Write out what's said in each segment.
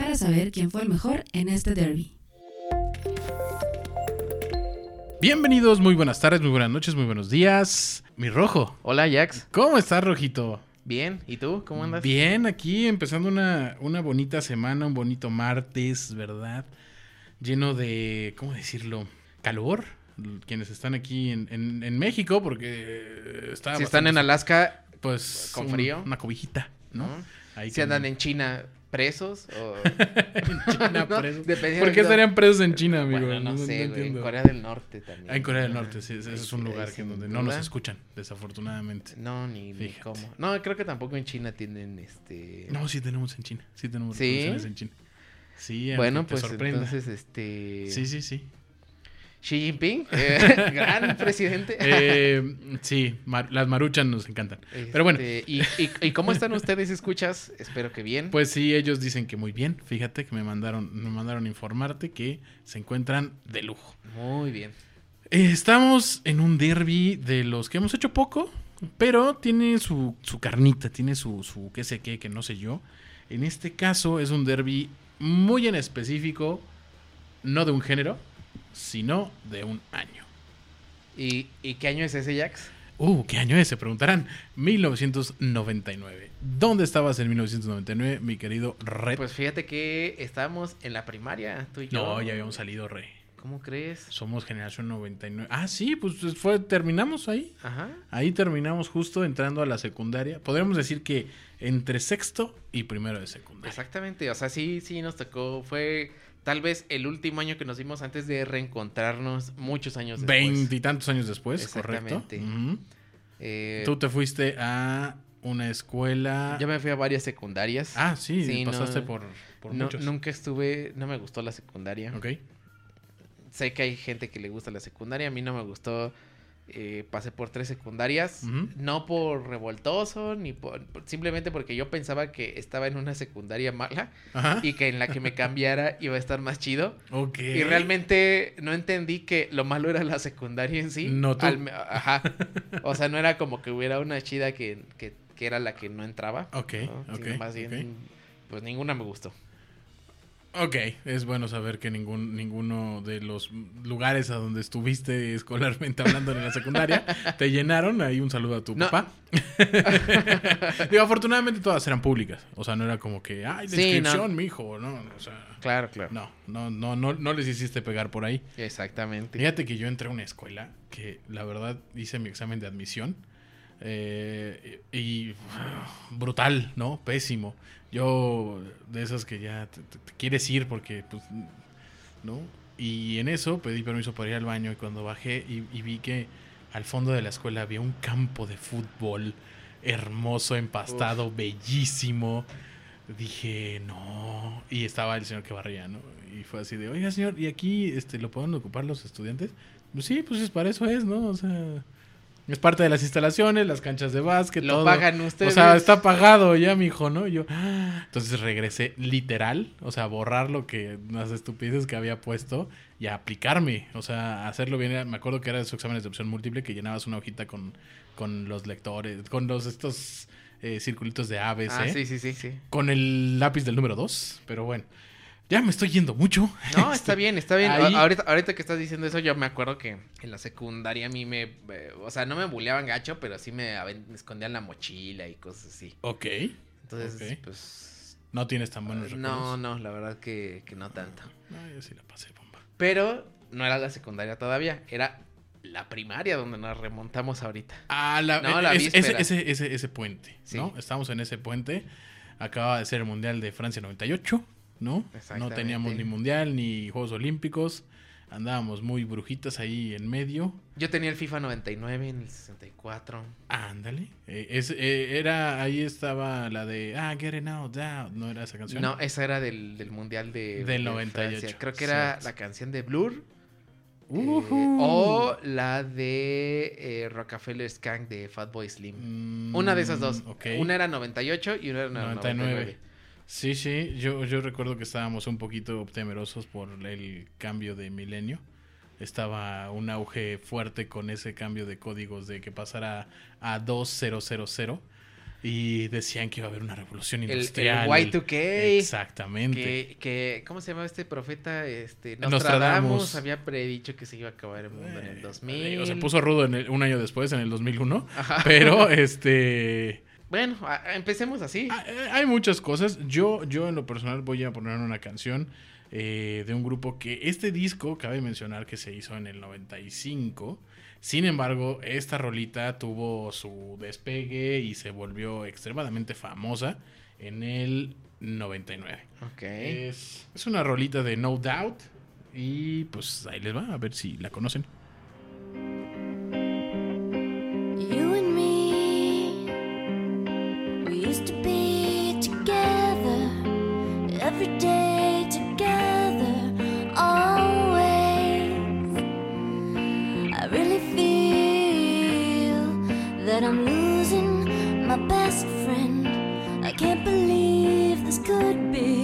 para saber quién fue el mejor en este derby. Bienvenidos, muy buenas tardes, muy buenas noches, muy buenos días. Mi rojo. Hola, Jax. ¿Cómo estás, rojito? Bien, ¿y tú? ¿Cómo andas? Bien, aquí empezando una, una bonita semana, un bonito martes, ¿verdad? Lleno de, ¿cómo decirlo? Calor. Quienes están aquí en, en- en México, porque está si están en Alaska, pues con un- frío. Una cobijita, ¿no? Ahí si andan en China presos o... en China ¿no? presos. Dependiendo ¿Por qué estarían presos en China, amigo? Bueno, no, sé, güey. En. Corea del Norte también. Ah, en Corea del. Norte, sí, ese es un lugar ahí que donde no nos escuchan, desafortunadamente. No, ni, ni cómo. No, creo que tampoco en China tienen este... No, sí tenemos en China. Sí tenemos ¿Sí? en China. Sí, bueno, pues sorprenda. entonces este... Sí, sí, sí. Xi Jinping, eh, gran presidente. Eh, sí, mar- las maruchas nos encantan. Pero bueno, Este, ¿y, y, y cómo están ustedes, escuchas? Espero que bien. pues sí, ellos dicen que muy bien. Fíjate que me mandaron, me mandaron informarte que se encuentran de lujo. Muy bien. Eh, estamos en un derby de los que hemos hecho poco, pero tiene su, su carnita, tiene su, su qué sé qué, que no sé yo. En este caso es un derby muy en específico, no de un género, sino de un año. ¿Y, y qué año es ese, Jax? Uh, ¿qué año es? Se preguntarán. 1999. ¿Dónde estabas en 1999, mi querido Red? Pues fíjate que estábamos en la primaria, tú y yo. no, ya habíamos salido, Rey. ¿Cómo crees? Somos generación 99. Ah, sí, pues fue, terminamos ahí. Ajá. Ahí terminamos justo entrando a la secundaria. Podríamos decir que entre sexto y primero de secundaria. Exactamente. O sea, sí, sí nos tocó. Fue tal vez el último año que nos vimos antes de reencontrarnos muchos años después. Veintitantos años después, correcto. Exactamente. Ujú. Eh, Tú te fuiste a una escuela. Yo me fui a varias secundarias. Ah, sí, Sí, pasaste no- por, por No- muchos. nunca estuve, no me gustó la secundaria. Ok. Sé que hay gente que le gusta la secundaria, a mí no me gustó. Eh, pasé por tres secundarias, no por revoltoso, ni por, simplemente porque yo pensaba que estaba en una secundaria mala Ajá. y que en la que me cambiara iba a estar más chido. Y realmente no entendí que lo malo era la secundaria en sí. No tú. Al ajá. O sea, no era como que hubiera una chida que, que, que era la que no entraba. Ok, ¿no? ok, más bien, ok. pues ninguna me gustó. Ok, es bueno saber que ningún, ninguno de los lugares a donde estuviste escolarmente hablando en la secundaria te llenaron. Ahí un saludo a tu No. papá. Digo, afortunadamente todas eran públicas. O sea, no era como que, ay, la Sí, no. mijo. No, o sea, Claro, claro. no, no, no, no, no les hiciste pegar por ahí. Exactamente. Fíjate que yo entré a una escuela que la verdad hice mi examen de admisión eh, y brutal, ¿no? Pésimo. Yo de esas que ya te, te- te quieres ir porque, pues, ¿no? Y en eso pedí permiso para ir al baño y cuando bajé y, y vi que al fondo de la escuela había un campo de fútbol hermoso, empastado, bellísimo. Dije, no. Y estaba el señor que barría, ¿no? Y fue así de, oiga, señor, ¿y aquí este, lo pueden ocupar los estudiantes? Pues sí, pues es para eso es, ¿no? O sea, es parte de las instalaciones, las canchas de básquet, Lo todo. pagan ustedes. O sea, está pagado ya, mijo, ¿no? Y yo, "Ah". entonces regresé literal, o sea, a borrar lo que, las estupideces que había puesto y a aplicarme, o sea, hacerlo bien. Me acuerdo que era de esos exámenes de opción múltiple que llenabas una hojita con, con los lectores, con los estos eh, circulitos de ABC, Ah, sí, sí, sí, sí. con el lápiz del número 2, pero bueno, ya me estoy yendo mucho. No, está bien, está bien. Ahí- Ahorita, ahorita que estás diciendo eso, yo me acuerdo que en la secundaria a mí me... eh, o sea, no me buleaban gacho, pero sí me, escondían la mochila y cosas así. Ok, Entonces, pues... no tienes tan buenos No, recuerdos. no, la verdad que, que no tanto. No, yo sí la pasé bomba. Pero no era la secundaria todavía, era la primaria donde nos remontamos ahorita. Ah, la, No, la es- ese, ese, ese, ese puente, Sí. ¿no? Estamos en ese puente. Acaba de ser el Mundial de Francia 98, ¿no? No teníamos ni Mundial ni Juegos Olímpicos. Andábamos muy brujitas ahí en medio. Yo tenía el FIFA 99 en el 64. Ándale. Eh, es- eh, era, ahí estaba la de, ah, Getting Out, Out. ¿No era esa canción? No, esa era del, del Mundial de, Del de 98, Francia. Creo que era la canción de Blur. eh, Ujú. o la de eh, Rockefeller Skank de Fatboy Slim. Mm, Una de esas dos. ok. Una era 98 y una era 99. 99. Sí, sí, yo, yo recuerdo que estábamos un poquito temerosos por el cambio de milenio. Estaba un auge fuerte con ese cambio de códigos de que pasara a 2000 y decían que iba a haber una revolución El, el industrial. Y2K. Exactamente. Que, que, ¿cómo se llama este profeta? Este, Nostradamus. Nostradamus había predicho que se iba a acabar el mundo en el Eh, 2000. O se puso rudo en el- un año después, en el 2001. Ajá. Pero, este... Bueno, empecemos así. Ah, eh, Hay muchas cosas. Yo, yo en lo personal voy a poner una canción eh, de un grupo que este disco, cabe mencionar que se hizo en el 95. Sin embargo, esta rolita tuvo su despegue y se volvió extremadamente famosa en el 99. Ok. Es, es una rolita de No Doubt y pues ahí les va, a ver si la conocen. Used to be together every day together, always. I really feel that I'm losing my best friend. I can't believe this could be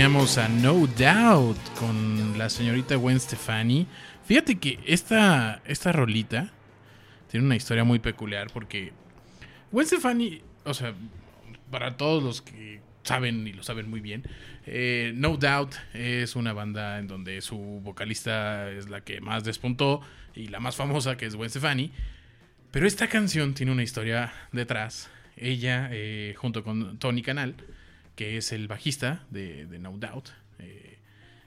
teníamos a No Doubt con la señorita Gwen Stefani. Fíjate que esta, esta rolita tiene una historia muy peculiar porque Gwen Stefani, o sea, para todos los que saben y lo saben muy bien, eh, No Doubt es una banda en donde su vocalista es la que más despuntó y la más famosa, que es Gwen Stefani. Pero esta canción tiene una historia detrás. Ella, eh, junto con Tony Canal, que es el bajista de, de No Doubt, eh,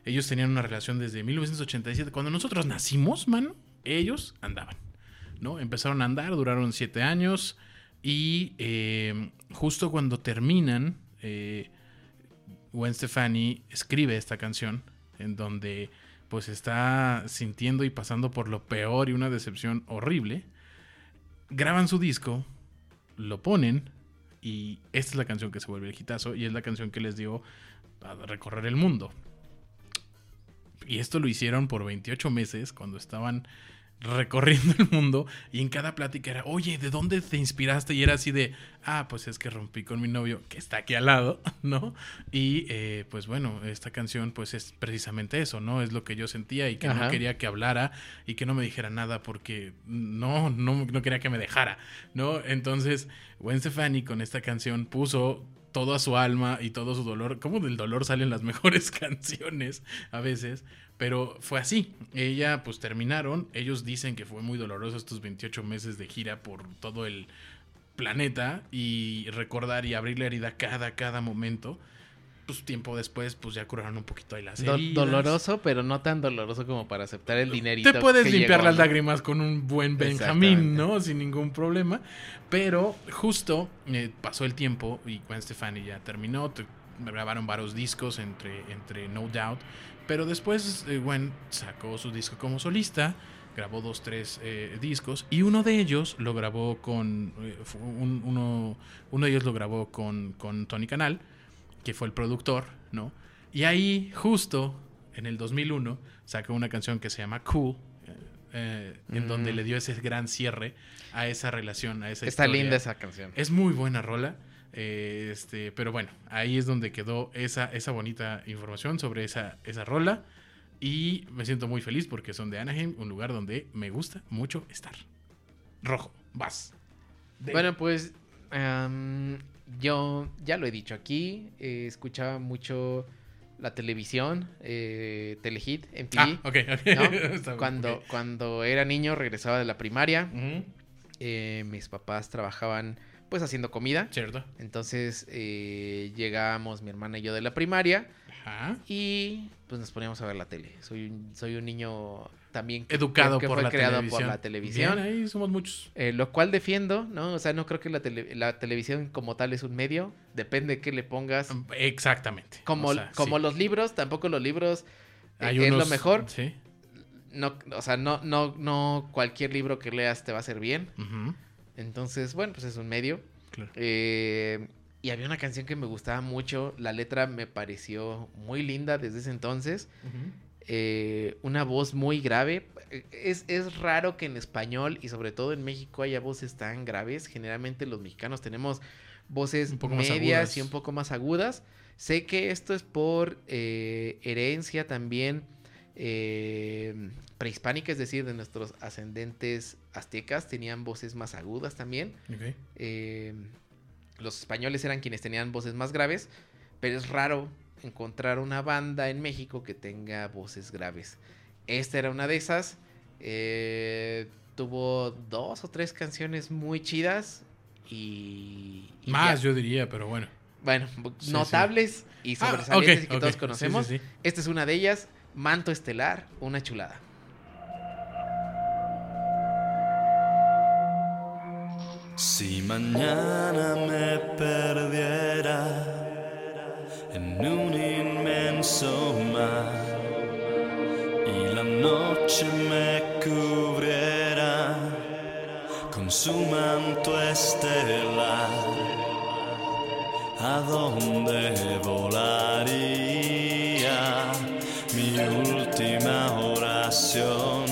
ellos tenían una relación desde 1987. Cuando nosotros nacimos, mano, ellos andaban. ¿no? Empezaron a andar, duraron siete años. Y eh, justo cuando terminan, eh, Gwen Stefani escribe esta canción en donde pues está sintiendo y pasando por lo peor y una decepción horrible. Graban su disco, lo ponen y esta es la canción que se vuelve el hitazo y es la canción que les dio a recorrer el mundo. Y esto lo hicieron por 28 meses cuando estaban recorriendo el mundo y en cada plática era, oye, ¿de dónde te inspiraste? Y era así de, ah, pues es que rompí con mi novio que está aquí al lado, ¿no? Y eh, pues bueno, esta canción pues es precisamente eso, ¿no? Es lo que yo sentía y que no quería que hablara y que no me dijera nada porque no, no, no quería que me dejara, ¿no? Entonces, Gwen Stefani con esta canción puso toda su alma y todo su dolor. Como del dolor salen las mejores canciones a veces. Pero fue así. Ella, pues terminaron. Ellos dicen que fue muy doloroso estos 28 meses de gira por todo el planeta. Y recordar y abrir la herida cada, cada momento. Pues tiempo después, pues ya curaron un poquito ahí las Do- heridas. doloroso, pero no tan doloroso como para aceptar el dinerito. Te puedes que limpiar llegó, las ¿no? lágrimas con un buen Benjamín. ¿no? Sin ningún problema. Pero justo eh, pasó el tiempo y Gwen Stefani ya terminó. te- grabaron varios discos entre, entre No Doubt. Pero después eh, Gwen sacó su disco como solista. Grabó dos, tres eh, discos. Y uno de ellos lo grabó con. eh, un- uno, uno de ellos lo grabó con, con Tony Canal, que fue el productor, ¿no? Y ahí, justo en el 2001, sacó una canción que se llama Cool, eh, eh, en Mm. donde le dio ese gran cierre a esa relación, a esa Está historia. linda esa canción. Es muy buena rola. Eh, este, pero bueno, ahí es donde quedó esa, esa bonita información sobre esa, esa rola. Y me siento muy feliz porque son de Anaheim, un lugar donde me gusta mucho estar. Rojo, vas. Bueno, pues yo ya lo he dicho aquí, eh, escuchaba mucho la televisión, eh, Telehit, MTV. Ah, ok, ok. ¿no? Cuando, cuando era niño regresaba de la primaria, eh, mis papás trabajaban pues haciendo comida, Cierto. entonces eh, llegábamos mi hermana y yo de la primaria Ajá. y pues nos poníamos a ver la tele. Soy un, soy un niño también Educado que por fue la creado televisión. por la televisión. Bien, ahí somos muchos. Eh, lo cual defiendo, ¿no? O sea, no creo que la, tele- la televisión como tal es un medio. Depende de qué le pongas. Exactamente. Como, O sea, como sí. los libros, tampoco los libros eh, Hay es lo mejor. Sí. No, o sea, no, no, no cualquier libro que leas te va a hacer bien. Ujú, Entonces, bueno, pues es un medio. claro. Eh, y había una canción que me gustaba mucho. La letra me pareció muy linda desde ese entonces. Eh, una voz muy grave. Es, es raro que en español y sobre todo en México haya voces tan graves. Generalmente los mexicanos tenemos voces Un poco más medias agudas. y un poco más agudas. Sé que esto es por eh, herencia también eh, prehispánica, es decir, de nuestros ascendentes aztecas tenían voces más agudas también. Eh, los españoles eran quienes tenían voces más graves, pero es raro encontrar una banda en México que tenga voces graves. Esta era una de esas. eh, tuvo dos o tres canciones muy chidas y... y Más, ya. yo diría, pero bueno. Bueno, Sí, notables y Ah, sobresalientes y que todos conocemos. sí. Esta es una de ellas, Manto Estelar, una chulada. Si mañana me perdiera en un inmenso mar y la noche me cubriera con su manto estelar, ¿a dónde volaría mi última oración?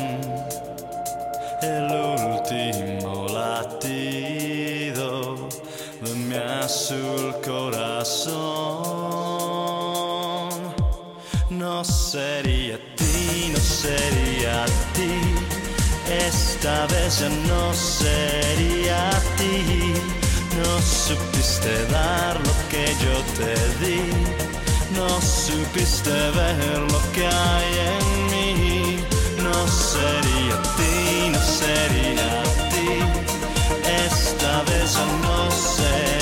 el último latido de mi azul corazón. No sería ti, no sería ti. Esta vez ya no sería ti. No supiste dar lo que yo te di. No supiste ver lo que hay en mí. No sería ti, no sería ti. Esta vez ya no sería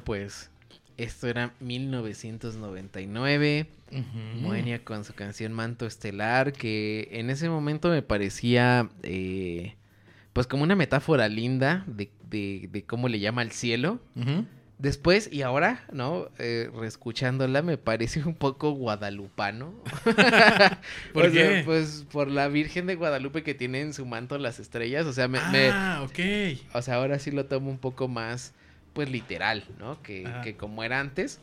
Bueno, pues esto era 1999. Moenia con su canción Manto Estelar, que en ese momento me parecía eh, pues como una metáfora linda de, de- de cómo le llama al cielo. Después y ahora, ¿no? Eh, reescuchándola me parece un poco guadalupano. ¿Por O sea, qué? pues por la Virgen de Guadalupe que tiene en su manto las estrellas. O sea, me, me- Ah, ok. o sea, ahora sí lo tomo un poco más, pues literal, ¿no? Que, que como era antes.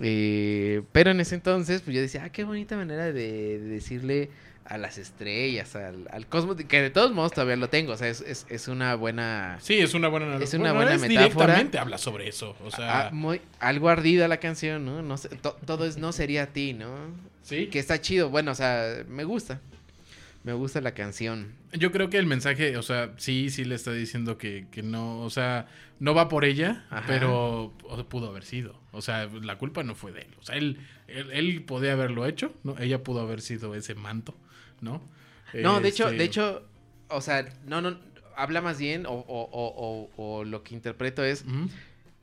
Eh, pero en ese entonces, pues yo decía, ah, qué bonita manera de, de decirle a las estrellas, al, al cosmos, que de todos modos todavía lo tengo. O sea, es, es, es una buena... Sí, es una buena Es una buena metáfora. directamente habla sobre eso. O sea, ah, muy, algo ardida la canción, ¿no? no sé, to- todo es no sería a ti, ¿no? sí. Que está chido, bueno, o sea, me gusta. Me gusta la canción. Yo creo que el mensaje, o sea, sí, sí le está diciendo que, que no, o sea, no va por ella, Ajá. pero o sea, pudo haber sido. O sea, la culpa no fue de él. O sea, él, él, él podía haberlo hecho, ¿no? Ella pudo haber sido ese manto, ¿no? No, de hecho, Este, de hecho, o sea, no, no, habla más bien, o, o, o, o, o lo que interpreto es,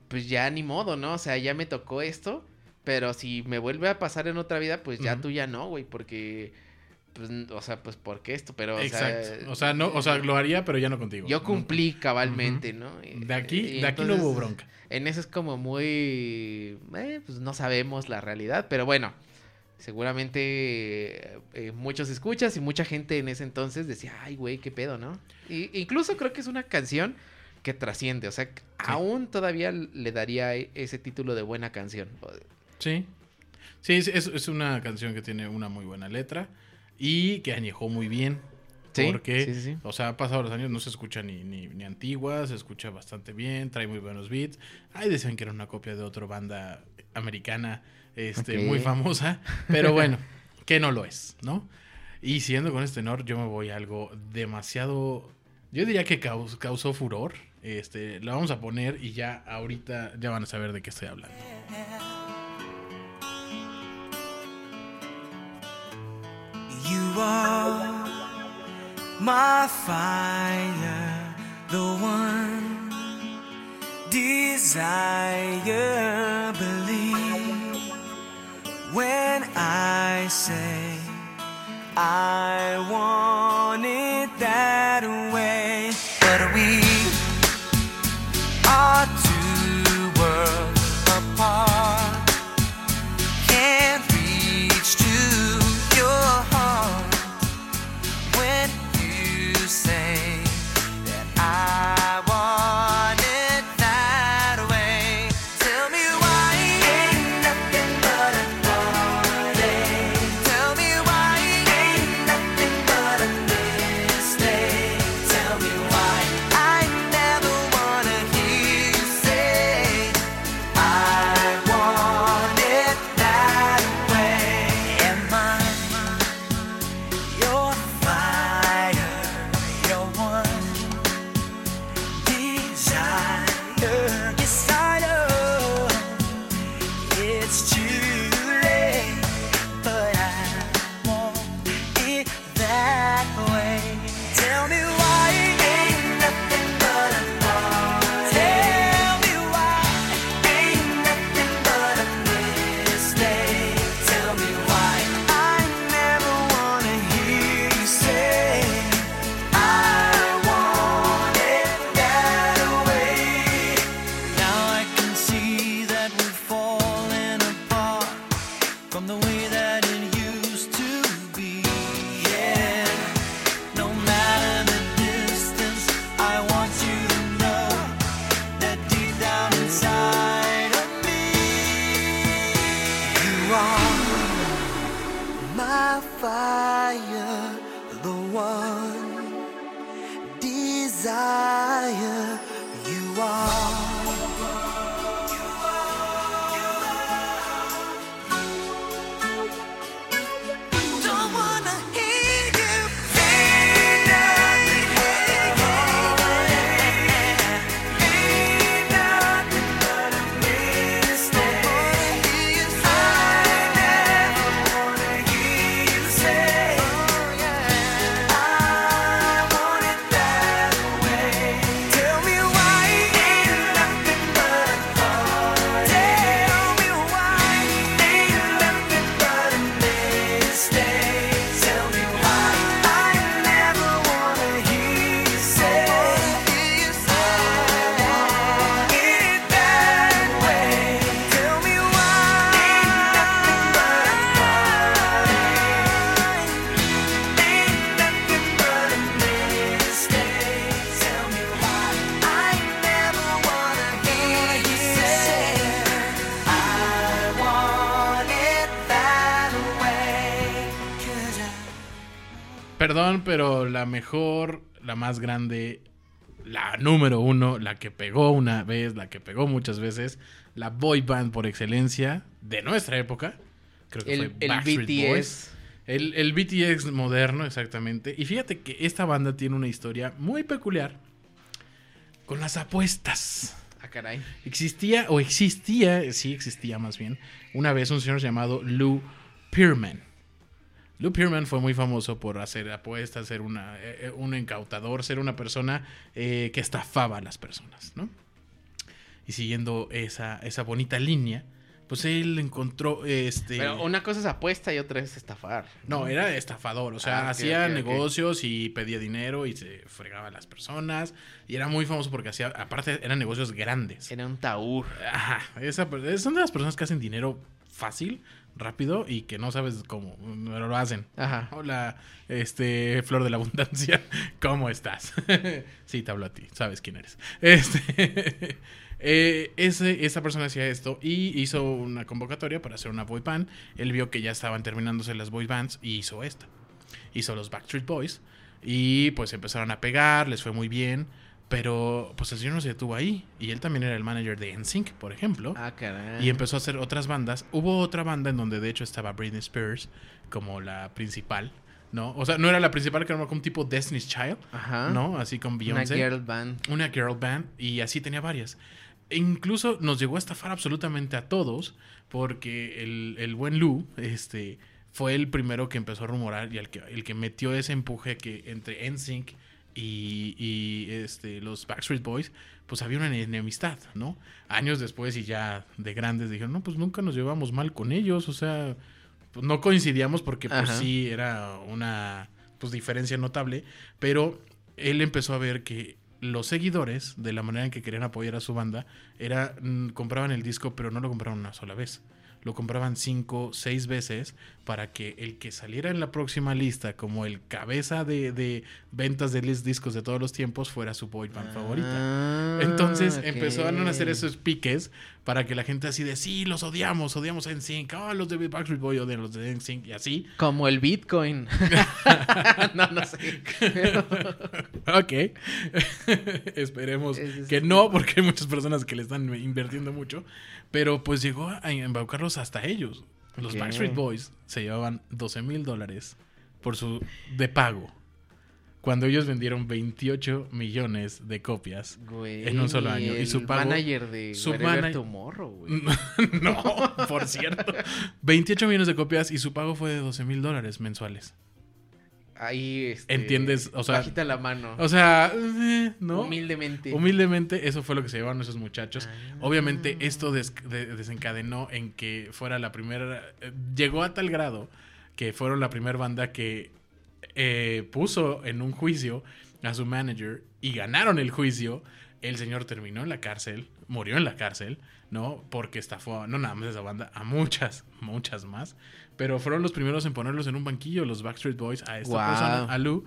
pues ya ni modo, ¿no? O sea, ya me tocó esto, pero si me vuelve a pasar en otra vida, pues ya tú ya no, güey, porque, pues, o sea, pues, ¿por qué esto? Pero, o Exacto. sea, o sea, no, o sea, lo haría, pero ya no contigo. yo cumplí cabalmente, ¿no? De aquí, y de aquí no hubo bronca. En eso es como muy, eh, pues no sabemos la realidad, pero bueno, Seguramente eh, eh, muchos escuchas y mucha gente en ese entonces decía, ay, güey, qué pedo, ¿no? Y, incluso creo que es una canción que trasciende, o sea, aún todavía le daría e- ese título de buena canción. Sí. Sí, es, es- es una canción que tiene una muy buena letra y que añejó muy bien. Sí, porque, sí, sí, sí. o sea, ha pasado los años, no se escucha ni, ni, ni antigua, se escucha bastante bien, trae muy buenos beats. Ahí decían que era una copia de otra banda americana este, muy famosa, pero bueno, que no lo es, ¿no? Y siguiendo con este tenor, yo me voy a algo demasiado, yo diría que caus- causó furor. Este, la vamos a poner y ya ahorita ya van a saber de qué estoy hablando. You are my fire, the one desire. Believe when I say I want más grande, la número uno, la que pegó una vez, la que pegó muchas veces, la boy band por excelencia de nuestra época. Creo que El, fue el Backstreet BTS. Boys. El, el BTS moderno, exactamente. Y fíjate que esta banda tiene una historia muy peculiar con las apuestas. Ah, caray. Existía, o existía, sí existía más bien, una vez un señor llamado Lou Pearman. Lou Pearman fue muy famoso por hacer apuestas, ser una, eh, eh, un incautador, ser una persona eh, que estafaba a las personas, ¿no? Y siguiendo esa, esa bonita línea, pues él encontró este... Pero una cosa es apuesta y otra es estafar. No, era estafador, o sea, Ah, hacía negocios y pedía dinero y se fregaba a las personas. Y era muy famoso porque hacía, aparte, eran negocios grandes. Era un taur. Ajá, esa, son de las personas que hacen dinero fácil, rápido y que no sabes cómo, pero lo hacen. Ajá. Hola, este, Flor de la Abundancia, ¿cómo estás? sí, te hablo a ti, sabes quién eres. Este, eh, ese, esa persona hacía esto y hizo una convocatoria para hacer una boy band. Él vio que ya estaban terminándose las boy bands y hizo esta. Hizo los Backstreet Boys y pues empezaron a pegar, les fue muy bien. Pero pues el señor no se detuvo ahí. Y él también era el manager de NSYNC, por ejemplo. Ah, caray. Y empezó a hacer otras bandas. Hubo otra banda en donde de hecho estaba Britney Spears como la principal, ¿no? O sea, no era la principal, que era como un tipo Destiny's Child, Ajá. ¿no? Así con Una Beyoncé. girl band. Una girl band. Y así tenía varias. E incluso nos llegó a estafar absolutamente a todos. Porque el, el buen Lou, este, fue el primero que empezó a rumorar y el que, el que metió ese empuje que entre NSYNC y, y, este, los Backstreet Boys, pues había una enemistad, ¿no? Años después y ya de grandes dijeron, no, pues nunca nos llevamos mal con ellos, o sea, pues no coincidíamos porque pues Ajá. sí era una pues diferencia notable, pero él empezó a ver que los seguidores, de la manera en que querían apoyar a su banda, era mm, compraban el disco, pero no lo compraban una sola vez. Lo compraban cinco, seis veces para que el que saliera en la próxima lista como el cabeza de, de ventas de discos de todos los tiempos fuera su boy band favorita. Ah, Entonces ok. empezaron a hacer esos piques para que la gente así de sí, los odiamos, odiamos a NSYNC, ah, los de Backstreet Boy odian los de NSYNC y así. Como el Bitcoin. no, no sé. ok. Esperemos es- que no, porque hay muchas personas que le están invirtiendo mucho. Pero pues llegó a embaucarlos hasta ellos. Los. Backstreet Boys se llevaban 12 mil dólares por su de pago. Cuando ellos vendieron 28 millones de copias. Güey, En un solo año. Y el su pago- manager de su mana- Tomorrow, no, por cierto. 28 millones de copias y su pago fue de 12 mil dólares mensuales. Ahí, este, ¿Entiendes? O sea- Bajita la mano. O sea, eh, ¿no? Humildemente. Humildemente, eso fue lo que se llevaron esos muchachos. Ah. Obviamente, esto des- de- desencadenó en que fuera la primera. eh, llegó a tal grado que fueron la primera banda que eh, puso en un juicio a su manager y ganaron el juicio. El señor terminó en la cárcel, murió en la cárcel, ¿no? Porque estafó, no nada más esa banda, a muchas, muchas más. Pero fueron los primeros en ponerlos en un banquillo, los Backstreet Boys, a esta Guau. persona, a Lou.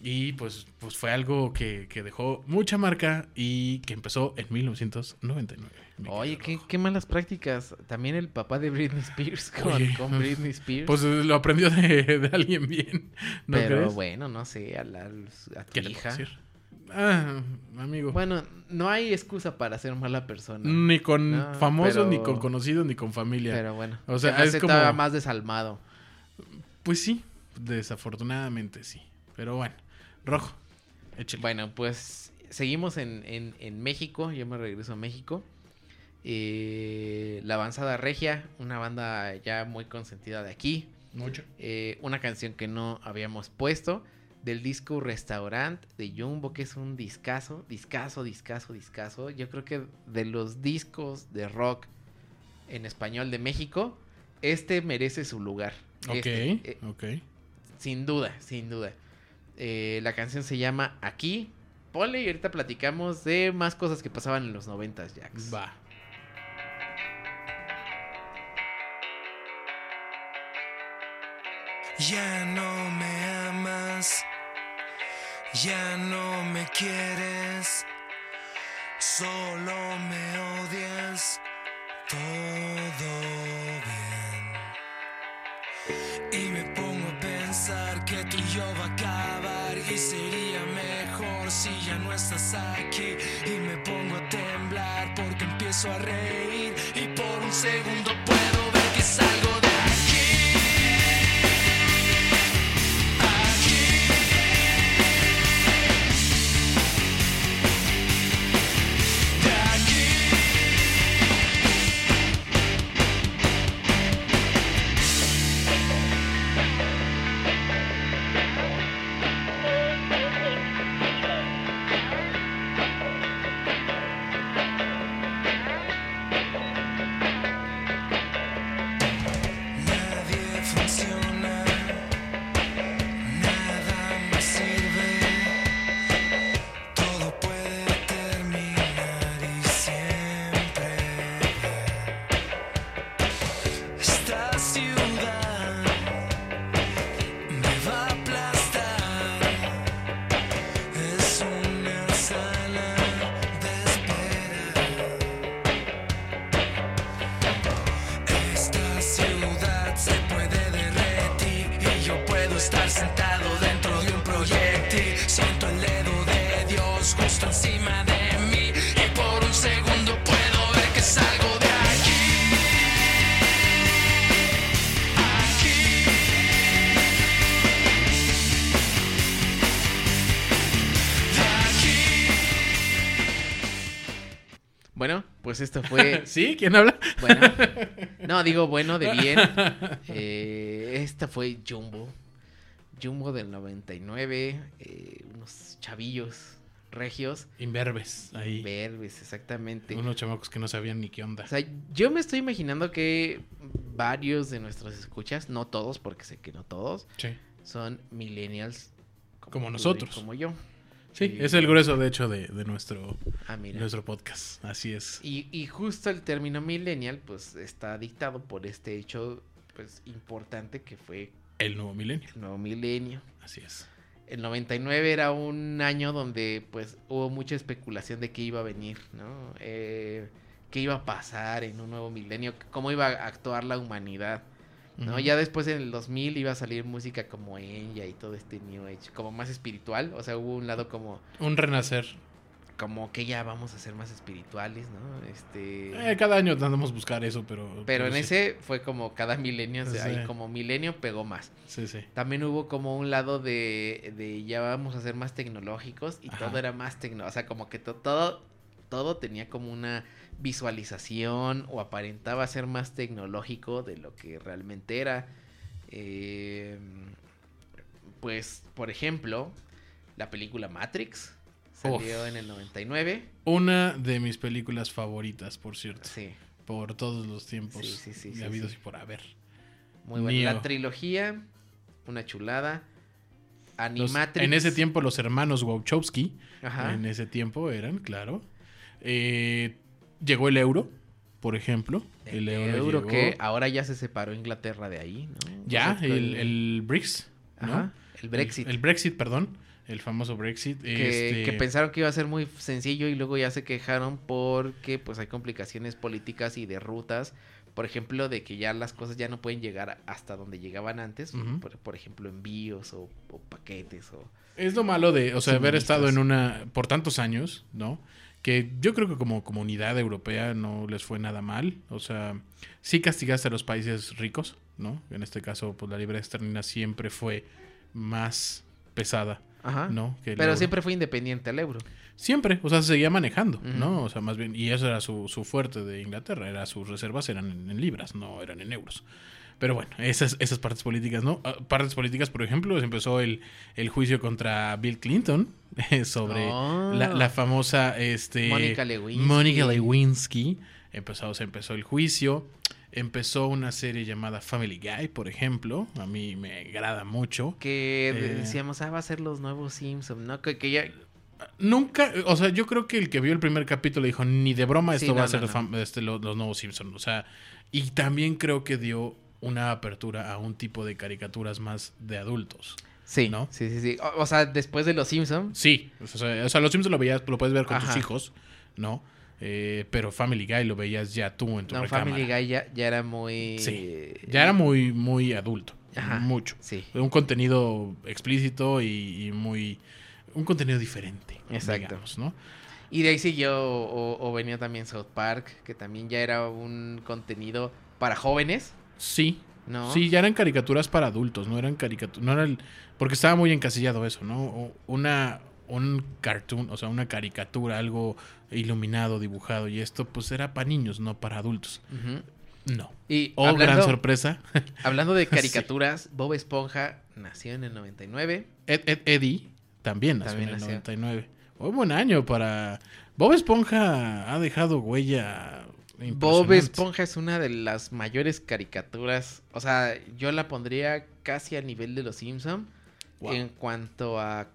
Y pues, pues fue algo que, que dejó mucha marca y que empezó en 1999. mi Oye, qué, qué malas prácticas. También el papá de Britney Spears con, Oye, con Britney Spears. Pues lo aprendió de, de alguien bien. ¿No Pero crees? bueno, no sé, a, la, a tu ¿Qué le puedo hija. decir? Ah, amigo. Bueno, no hay excusa para ser mala persona. ni con No, famosos, pero- ni con conocidos, ni con familia. Pero bueno, O sea, se es como- más desalmado. Pues sí, desafortunadamente sí. Pero bueno, rojo. Échale. Bueno, pues seguimos en, en- en México. Yo me regreso a México. Eh, la Avanzada Regia, una banda ya muy consentida de aquí. Mucho. Eh, una canción que no habíamos puesto. Del disco Restaurant de Jumbo, que es un discazo, discazo, discazo, discazo. Yo creo que de los discos de rock en español de México, este merece su lugar. Ok, Este, eh, ok. sin duda, sin duda. Eh, la canción se llama Aquí. Ponle y ahorita platicamos de más cosas que pasaban en los noventas, Jax. Va. Ya no me amas, ya no me quieres, solo me odias, todo bien. Y me pongo a pensar que tú y yo va a acabar y sería mejor si ya no estás aquí. Y me pongo a temblar porque empiezo a reír y por un segundo puedo ver que salgo pues esto fue. ¿Sí? ¿Quién habla? Bueno. No, digo bueno de bien. Eh, esta fue Jumbo. Jumbo del 99. eh, unos chavillos regios. Inverbes, ahí. Verbes, exactamente. Unos chamacos que no sabían ni qué onda. O sea, yo me estoy imaginando que varios de nuestros escuchas, no todos, porque sé que no todos, Sí. son millennials. Como nosotros. Como yo. Sí, es el grueso, de hecho, de, de nuestro, Ah, nuestro podcast. Así es. Y, y justo el término millennial, pues está dictado por este hecho, pues importante que fue El nuevo milenio. el nuevo milenio. Así es. El 99 era un año donde pues hubo mucha especulación de qué iba a venir, ¿no? Eh, qué iba a pasar en un nuevo milenio, cómo iba a actuar la humanidad, ¿no? Ya después en el 2000 iba a salir música como Enya y todo este New Age, como más espiritual, o sea, hubo un lado como, Un renacer. como que ya vamos a ser más espirituales, ¿no? Este... Eh, cada año andamos a buscar eso, pero. Pero en sí. ese fue como cada milenio, o sea, Sí. ahí como milenio pegó más. Sí, sí. También hubo como un lado de, de ya vamos a ser más tecnológicos y Ajá. todo era más tecno, o sea, como que to- todo todo tenía como una visualización o aparentaba ser más tecnológico de lo que realmente era. Eh, pues, por ejemplo, la película Matrix salió Uf. en el 99. Una de mis películas favoritas, por cierto. Sí, Por todos los tiempos. Sí, sí, sí, habidos sí. y por haber. muy buena. La trilogía, una chulada. Los- Animatrix. en ese tiempo, los hermanos Wachowski. Ajá. En ese tiempo eran, claro. Eh, llegó el euro, por ejemplo. El, El, euro, llegó. que ahora ya se separó Inglaterra de ahí, ¿no? Ya, el, BRICS. ¿no? Ajá, el Brexit. El, el Brexit, perdón. El famoso Brexit. que, este, que pensaron que iba a ser muy sencillo y luego ya se quejaron porque pues hay complicaciones políticas y de rutas. Por ejemplo, de que ya las cosas ya no pueden llegar hasta donde llegaban antes. Por, por ejemplo, envíos o, o paquetes o... Es lo malo de, o sea, haber estado en una, por tantos años, ¿no? Que yo creo que como comunidad europea no les fue nada mal. O sea, sí castigaste a los países ricos, ¿no? En este caso, pues la libre esterlina siempre fue más pesada, Ajá. ¿no? Que Pero euro. siempre fue independiente al euro. Siempre, o sea, se seguía manejando. ¿no? O sea, más bien, y eso era su, su fuerte de Inglaterra, era sus reservas eran en, en libras, no eran en euros. Pero bueno, esas, esas partes políticas, ¿no? Ah, Partes políticas, por ejemplo, se empezó el, el juicio contra Bill Clinton eh, sobre Oh. la, la famosa este, Mónica Lewinsky. Mónica Lewinsky. Empezó, se empezó el juicio. Empezó una serie llamada Family Guy, por ejemplo. A mí me agrada mucho. Que Eh. decíamos, ah, va a ser los nuevos Simpsons, ¿no? Que, que ya... Nunca, o sea, yo creo que el que vio el primer capítulo dijo, ni de broma esto Sí, va a ser no, este, lo- los, nuevos Simpsons. O sea, y también creo que dio una apertura a un tipo de caricaturas más de adultos. Sí, ¿No? sí, sí, sí. O, o sea, después de los Simpsons, Sí, o sea, o sea, los Simpsons lo veías, lo puedes ver con tus hijos, ¿no? Eh, pero Family Guy lo veías ya tú en tu no, recámara. Family Guy ya, ya era muy... Sí, Ya era muy, muy adulto. Ajá. Mucho. Sí. Un contenido explícito y, y muy... Un contenido diferente. Exacto. digamos, ¿no? Y de ahí siguió o, o venía también South Park, que también ya era un contenido para jóvenes, Sí, ¿no? Sí, ya eran caricaturas para adultos, no eran caricaturas, no era el- porque estaba muy encasillado eso, ¿no? Una un cartoon, o sea, una caricatura, algo iluminado, dibujado y esto pues era para niños, no para adultos. No. Y Oh, hablando, gran sorpresa. hablando de Sí. caricaturas, Bob Esponja nació en el 99. Ed, Ed Eddie también nació También en el nació. 99. Muy buen año para Bob Esponja ha dejado huella Bob. Esponja es una de las mayores caricaturas, o sea, yo la pondría casi al nivel de los Simpson Wow. en cuanto a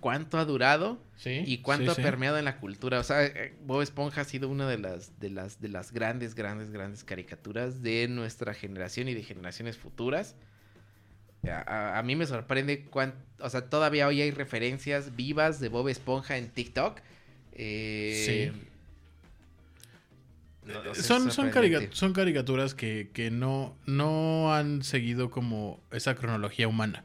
cuánto ha durado Sí, y cuánto sí, sí. ha permeado en la cultura. O sea, eh, Bob Esponja ha sido una de las, de las, de las grandes, grandes, grandes caricaturas de nuestra generación y de generaciones futuras. A, a- a mí me sorprende cuán, o sea, todavía hoy hay referencias vivas de Bob Esponja en TikTok. Eh, no, o sea, es son, son, carica- son caricaturas que, que no, no han seguido como esa cronología humana.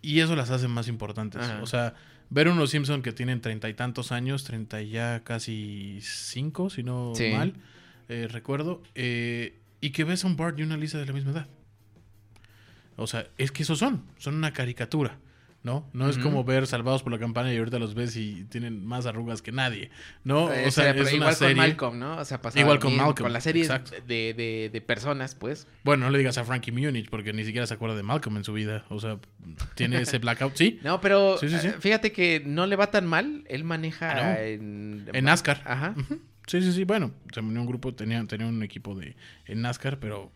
Y eso las hace más importantes. Ajá. O sea, ver unos Simpson que tienen treinta y tantos años, treinta y ya casi cinco, si no Sí. mal, eh, recuerdo, eh, y que ves a un Bart y una Lisa de la misma edad. O sea, es que esos son, son una caricatura. ¿No? No es como ver Salvados por la Campana y ahorita los ves y tienen más arrugas que nadie, ¿no? Eh, o sea, es una igual serie... con Malcolm, ¿no? O sea, Igual con Malcolm, Con la serie de, de, de personas, pues. Bueno, no le digas a Frankie Munich porque ni siquiera se acuerda de Malcolm en su vida. O sea, tiene ese blackout, ¿sí? No, pero Sí, sí, sí. eh, fíjate que no le va tan mal. Él maneja Ah, no. en... En NASCAR. Ajá. Sí, sí, sí. Bueno, se unió un grupo, tenía, tenía un equipo de en NASCAR, pero.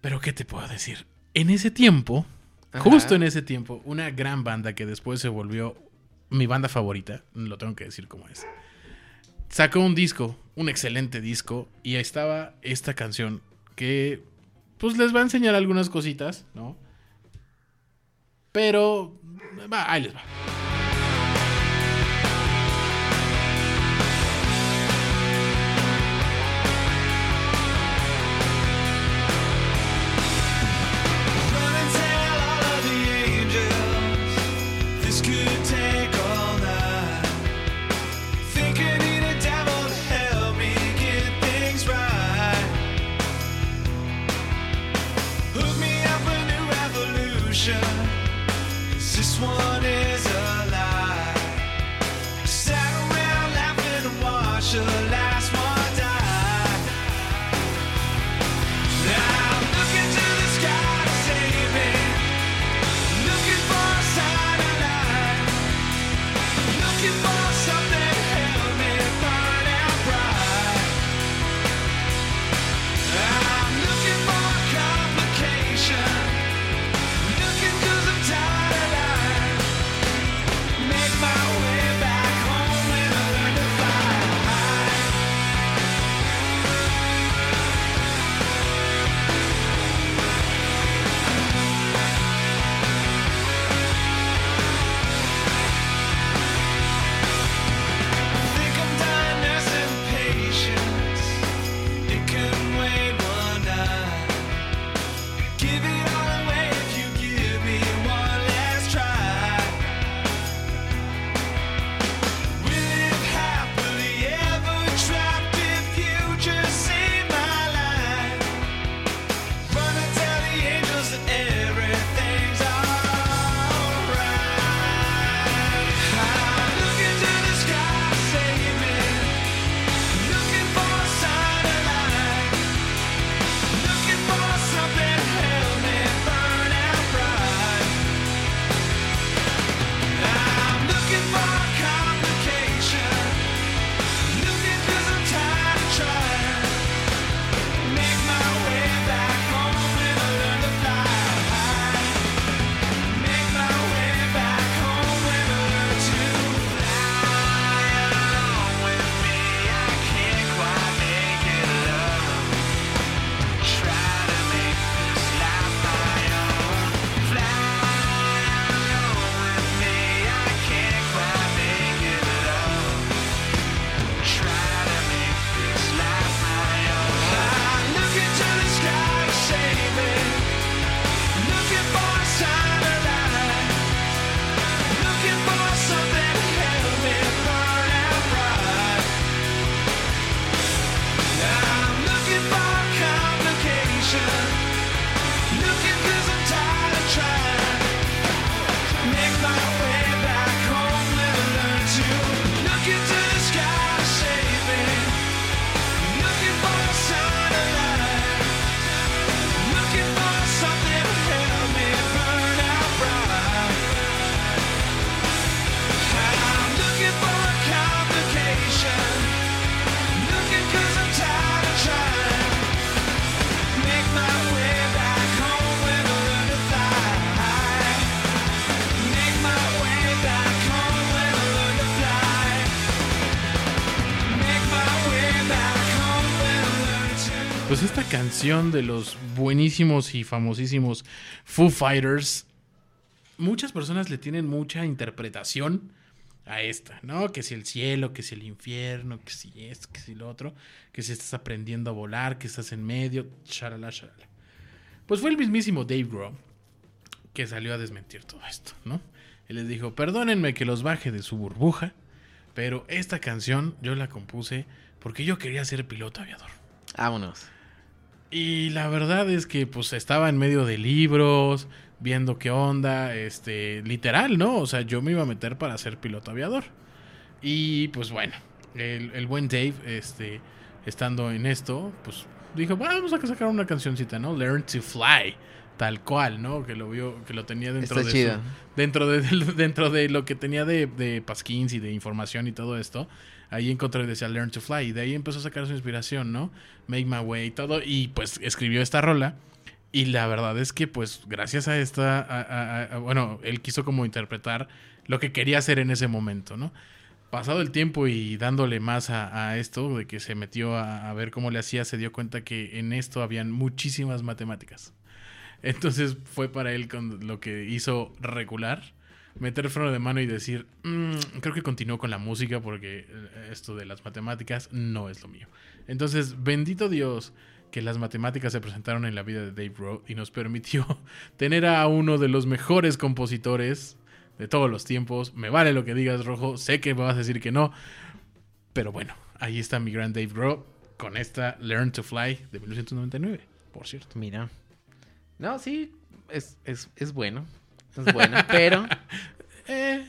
Pero, ¿qué te puedo decir? En ese tiempo, Justo en ese tiempo, una gran banda que después se volvió mi banda favorita, lo tengo que decir como es, sacó un disco, un excelente disco, y ahí estaba esta canción que, pues les va a enseñar algunas cositas, ¿no? Pero, va, ahí les va. Pues esta canción de los buenísimos y famosísimos Foo Fighters, muchas personas le tienen mucha interpretación a esta, ¿no? Que si el cielo, que si el infierno, que si esto, que si lo otro, que si estás aprendiendo a volar, que estás en medio, shalala, shalala. Pues fue el mismísimo Dave Grohl que salió a desmentir todo esto, ¿no? Él les dijo, perdónenme que los baje de su burbuja, pero esta canción yo la compuse porque yo quería ser piloto aviador. Vámonos. Y la verdad es que pues estaba en medio de libros, viendo qué onda, este, literal, ¿no? O sea, yo me iba a meter para ser piloto aviador. Y pues bueno, el, el buen Dave, este, estando en esto, pues dijo, vamos a sacar una cancioncita, ¿no? Learn to Fly, tal cual, ¿no? Que lo vio, que lo tenía dentro Está de chido. su- dentro de dentro de lo que tenía de, de pasquins y de información y todo esto. Ahí encontré decía Learn to Fly y de ahí empezó a sacar su inspiración, ¿no? Make My Way y todo y pues escribió esta rola. Y la verdad es que, pues, gracias a esta, bueno, él quiso como interpretar lo que quería hacer en ese momento, ¿no? Pasado el tiempo y dándole más a, esto, de que se metió a, a ver cómo le hacía, se dio cuenta que en esto habían muchísimas matemáticas. Entonces fue para él con lo que hizo regular, meter freno de mano y decir, "Mm, creo que continúo con la música porque eh, esto de las matemáticas no es lo mío. Entonces, bendito Dios que las matemáticas se presentaron en la vida de Dave Rowe y nos permitió tener a uno de los mejores compositores de todos los tiempos. Me vale lo que digas, Rojo, sé que me vas a decir que no, pero bueno, ahí está mi gran Dave Rowe con esta Learn to Fly de 1999, por cierto. Mira. No, sí, es, es, es bueno. Es bueno, pero Eh,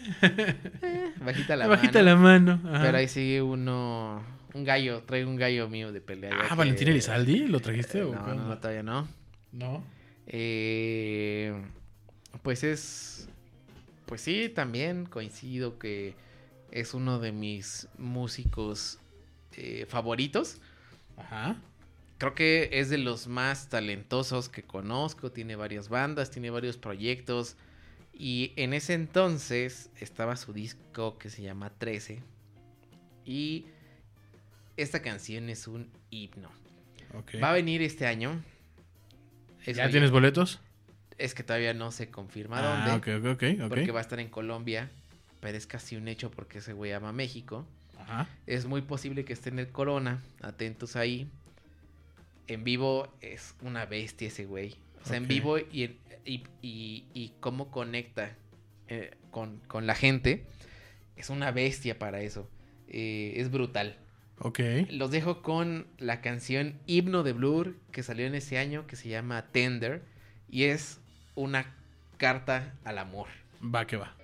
bajita la bajita mano. la mano. ajá. Pero ahí sigue uno, un gallo, traigo un gallo mío de pelea. Ah, que- Valentín Elizaldi, ¿lo trajiste? Eh, o no, no, no, todavía no. No. Eh, pues es. Pues sí, también coincido que es uno de mis músicos eh, favoritos. Ajá. Creo que es de los más talentosos que conozco. Tiene varias bandas, tiene varios proyectos. Y en ese entonces estaba su disco que se llama 13. Y esta canción es un himno. Va a venir este año. Eso ¿Ya tienes boletos? Es que todavía no se confirma Ah, dónde. ok, ok, ok. ok. Porque va a estar en Colombia. Pero es casi un hecho porque ese güey ama México. Ajá. Es muy posible que esté en el Corona. Atentos ahí. En vivo es una bestia ese güey. O sea, en vivo y, en- y, y- y cómo conecta eh, con, con la gente. Es una bestia para eso. Eh, es brutal. Ok. Los dejo con la canción Himno de Blur que salió en ese año que se llama Tender. Y es una carta al amor. Va que va.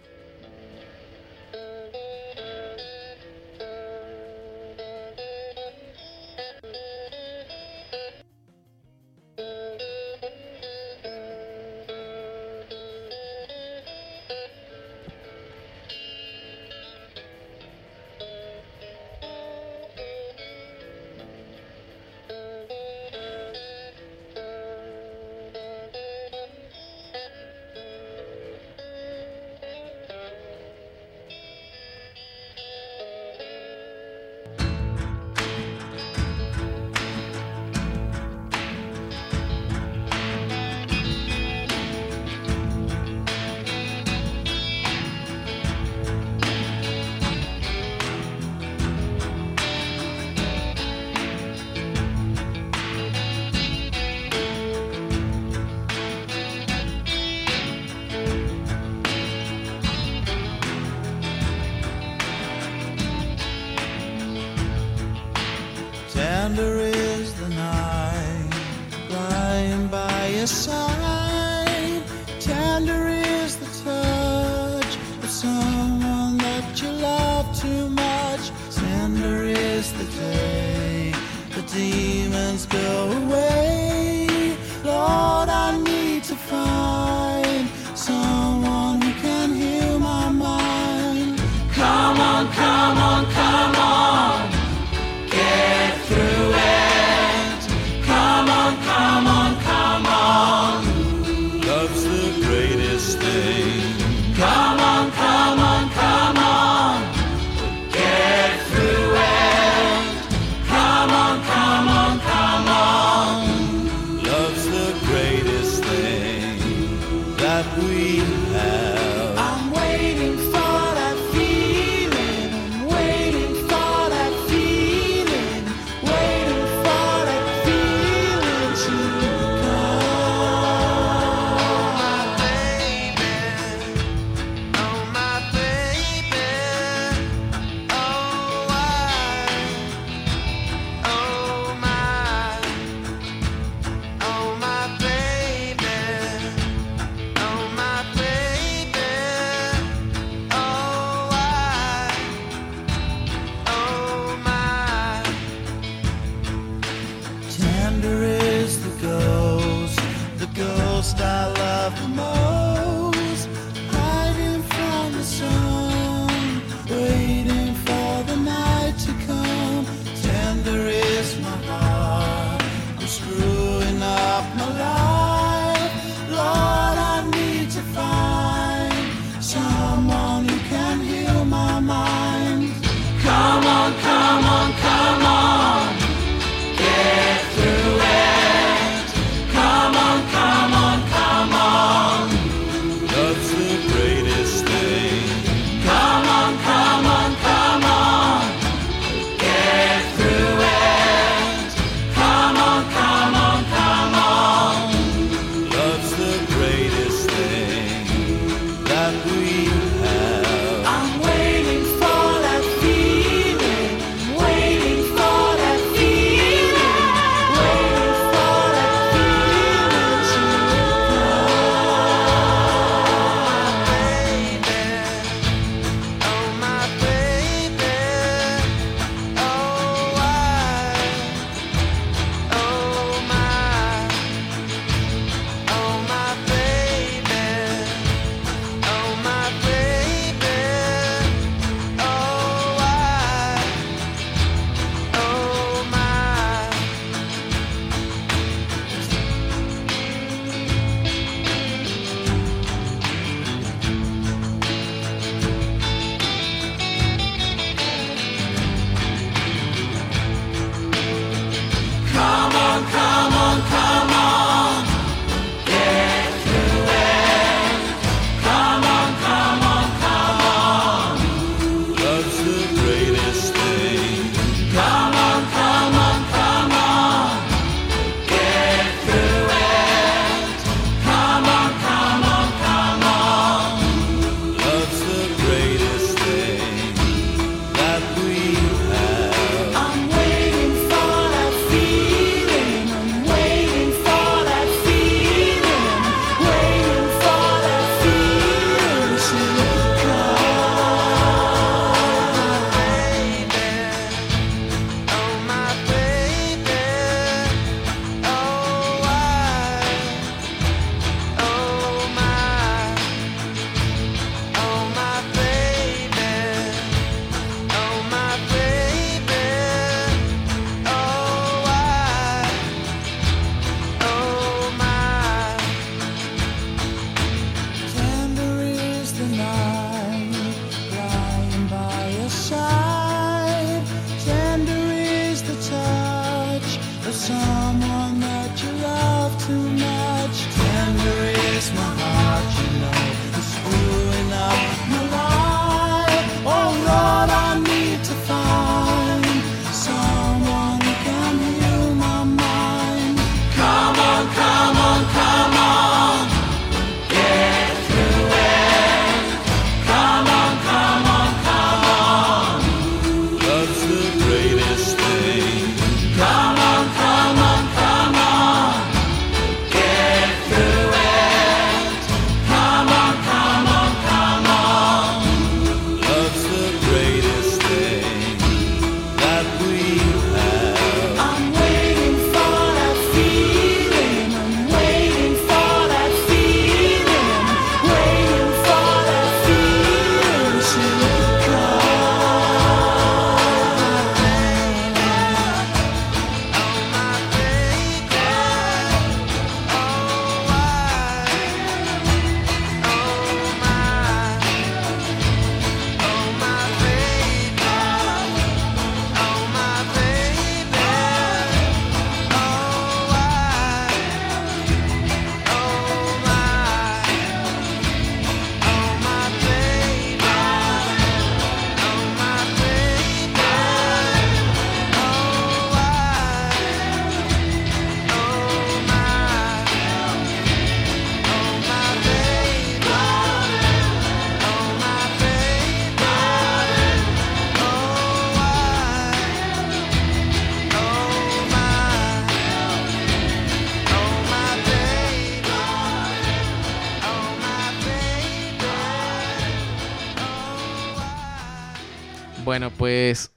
Pues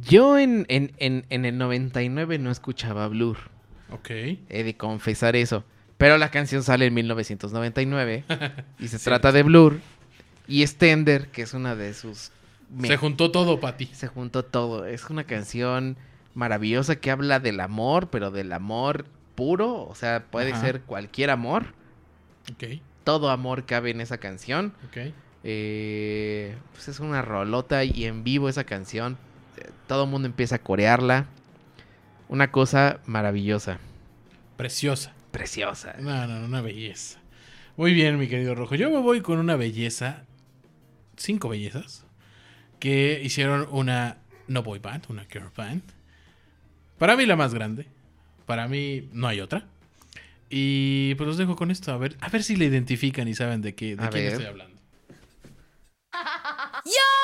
yo en, en, en, en el 99 no escuchaba Blur. Ok. He de confesar eso. Pero la canción sale en 1999 y se Sí. trata de Blur. Y Stender, que es una de sus... Se juntó todo para ti. se juntó todo. Es una canción maravillosa que habla del amor, pero del amor puro. O sea, puede Ajá. ser cualquier amor. Ok, Todo amor cabe en esa canción. ok. Eh, pues es una rolota y en vivo esa canción. eh, todo el mundo empieza a corearla. Una cosa maravillosa. Preciosa. Preciosa. No, no, una belleza. Muy bien, mi querido Rojo. Yo me voy con una belleza, cinco bellezas, que hicieron una no boy band, una girl band. Para mí la más grande. Para mí no hay otra. Y pues los dejo con esto, a ver, a ver si le identifican y saben de qué, de A quién ver. estoy hablando. Yo,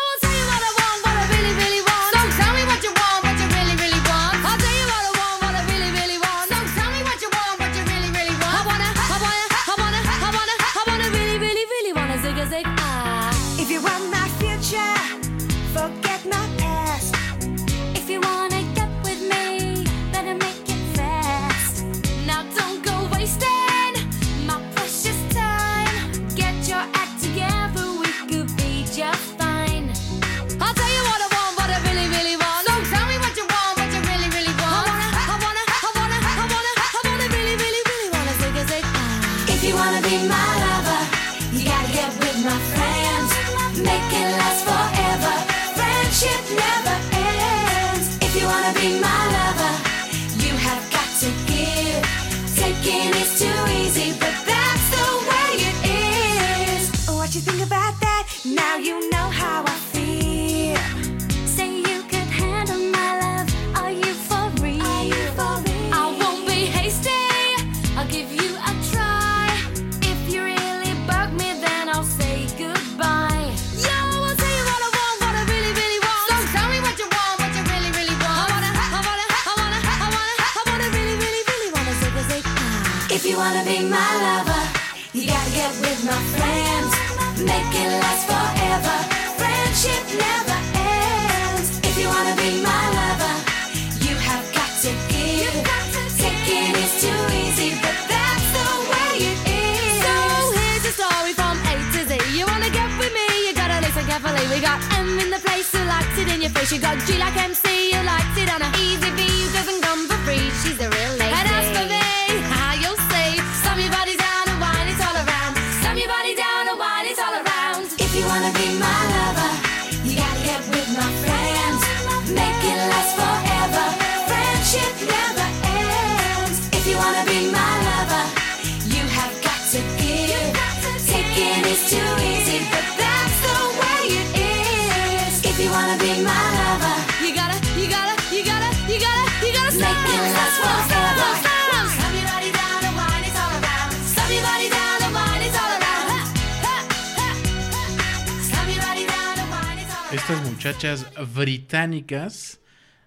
muchachas británicas,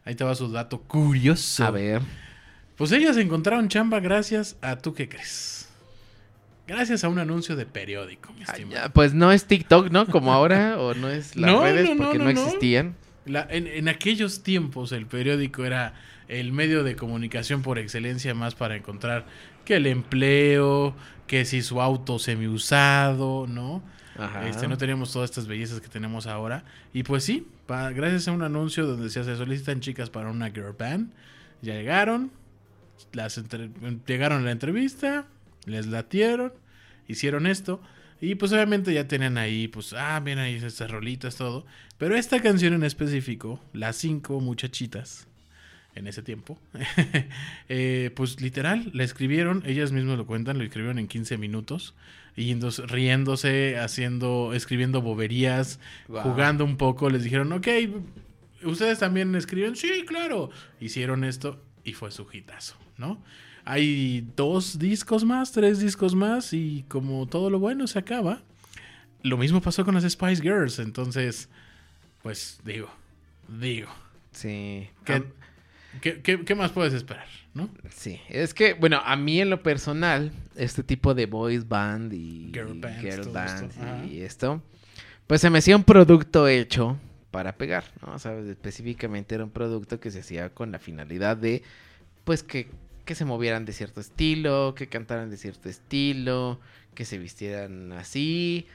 ahí te va su dato curioso. A ver. Pues ellas encontraron chamba gracias a tú qué crees. Gracias a un anuncio de periódico, mi estimado. Pues no es TikTok, ¿no? Como ahora, o no es las No, redes, no, no, porque no, no, no. existían. La- en, en aquellos tiempos el periódico era el medio de comunicación por excelencia más para encontrar que el empleo, que si su auto semiusado, ¿no? Ajá. Este, no teníamos todas estas bellezas que tenemos ahora. Y pues sí, pa- gracias a un anuncio donde se se solicitan chicas para una girl band, ya llegaron, las entre- llegaron a la entrevista, les latieron, hicieron esto. Y pues obviamente ya tenían ahí, pues, ah, bien ahí estas rolitas, todo. Pero esta canción en específico, las cinco muchachitas, en ese tiempo, eh, pues literal, la escribieron, ellas mismas lo cuentan, lo escribieron en 15 minutos, y entonces riéndose, haciendo, escribiendo boberías, Wow. jugando un poco, les dijeron, ok, ustedes también escriben, sí, claro, hicieron esto y fue su hitazo, ¿no? Hay dos discos más, tres discos más, y como todo lo bueno se acaba, lo mismo pasó con las Spice Girls, entonces, pues digo, digo, Sí. ¿qué, Am- qué- qué- qué más puedes esperar, no? Sí, es que, bueno, a mí en lo personal, este tipo de boys band y Girl bands, girl band esto, ajá. y esto, pues se me hacía un producto hecho para pegar, ¿no? O sea, específicamente era un producto que se hacía con la finalidad de, pues, que, que se movieran de cierto estilo, que cantaran de cierto estilo, que se vistieran así,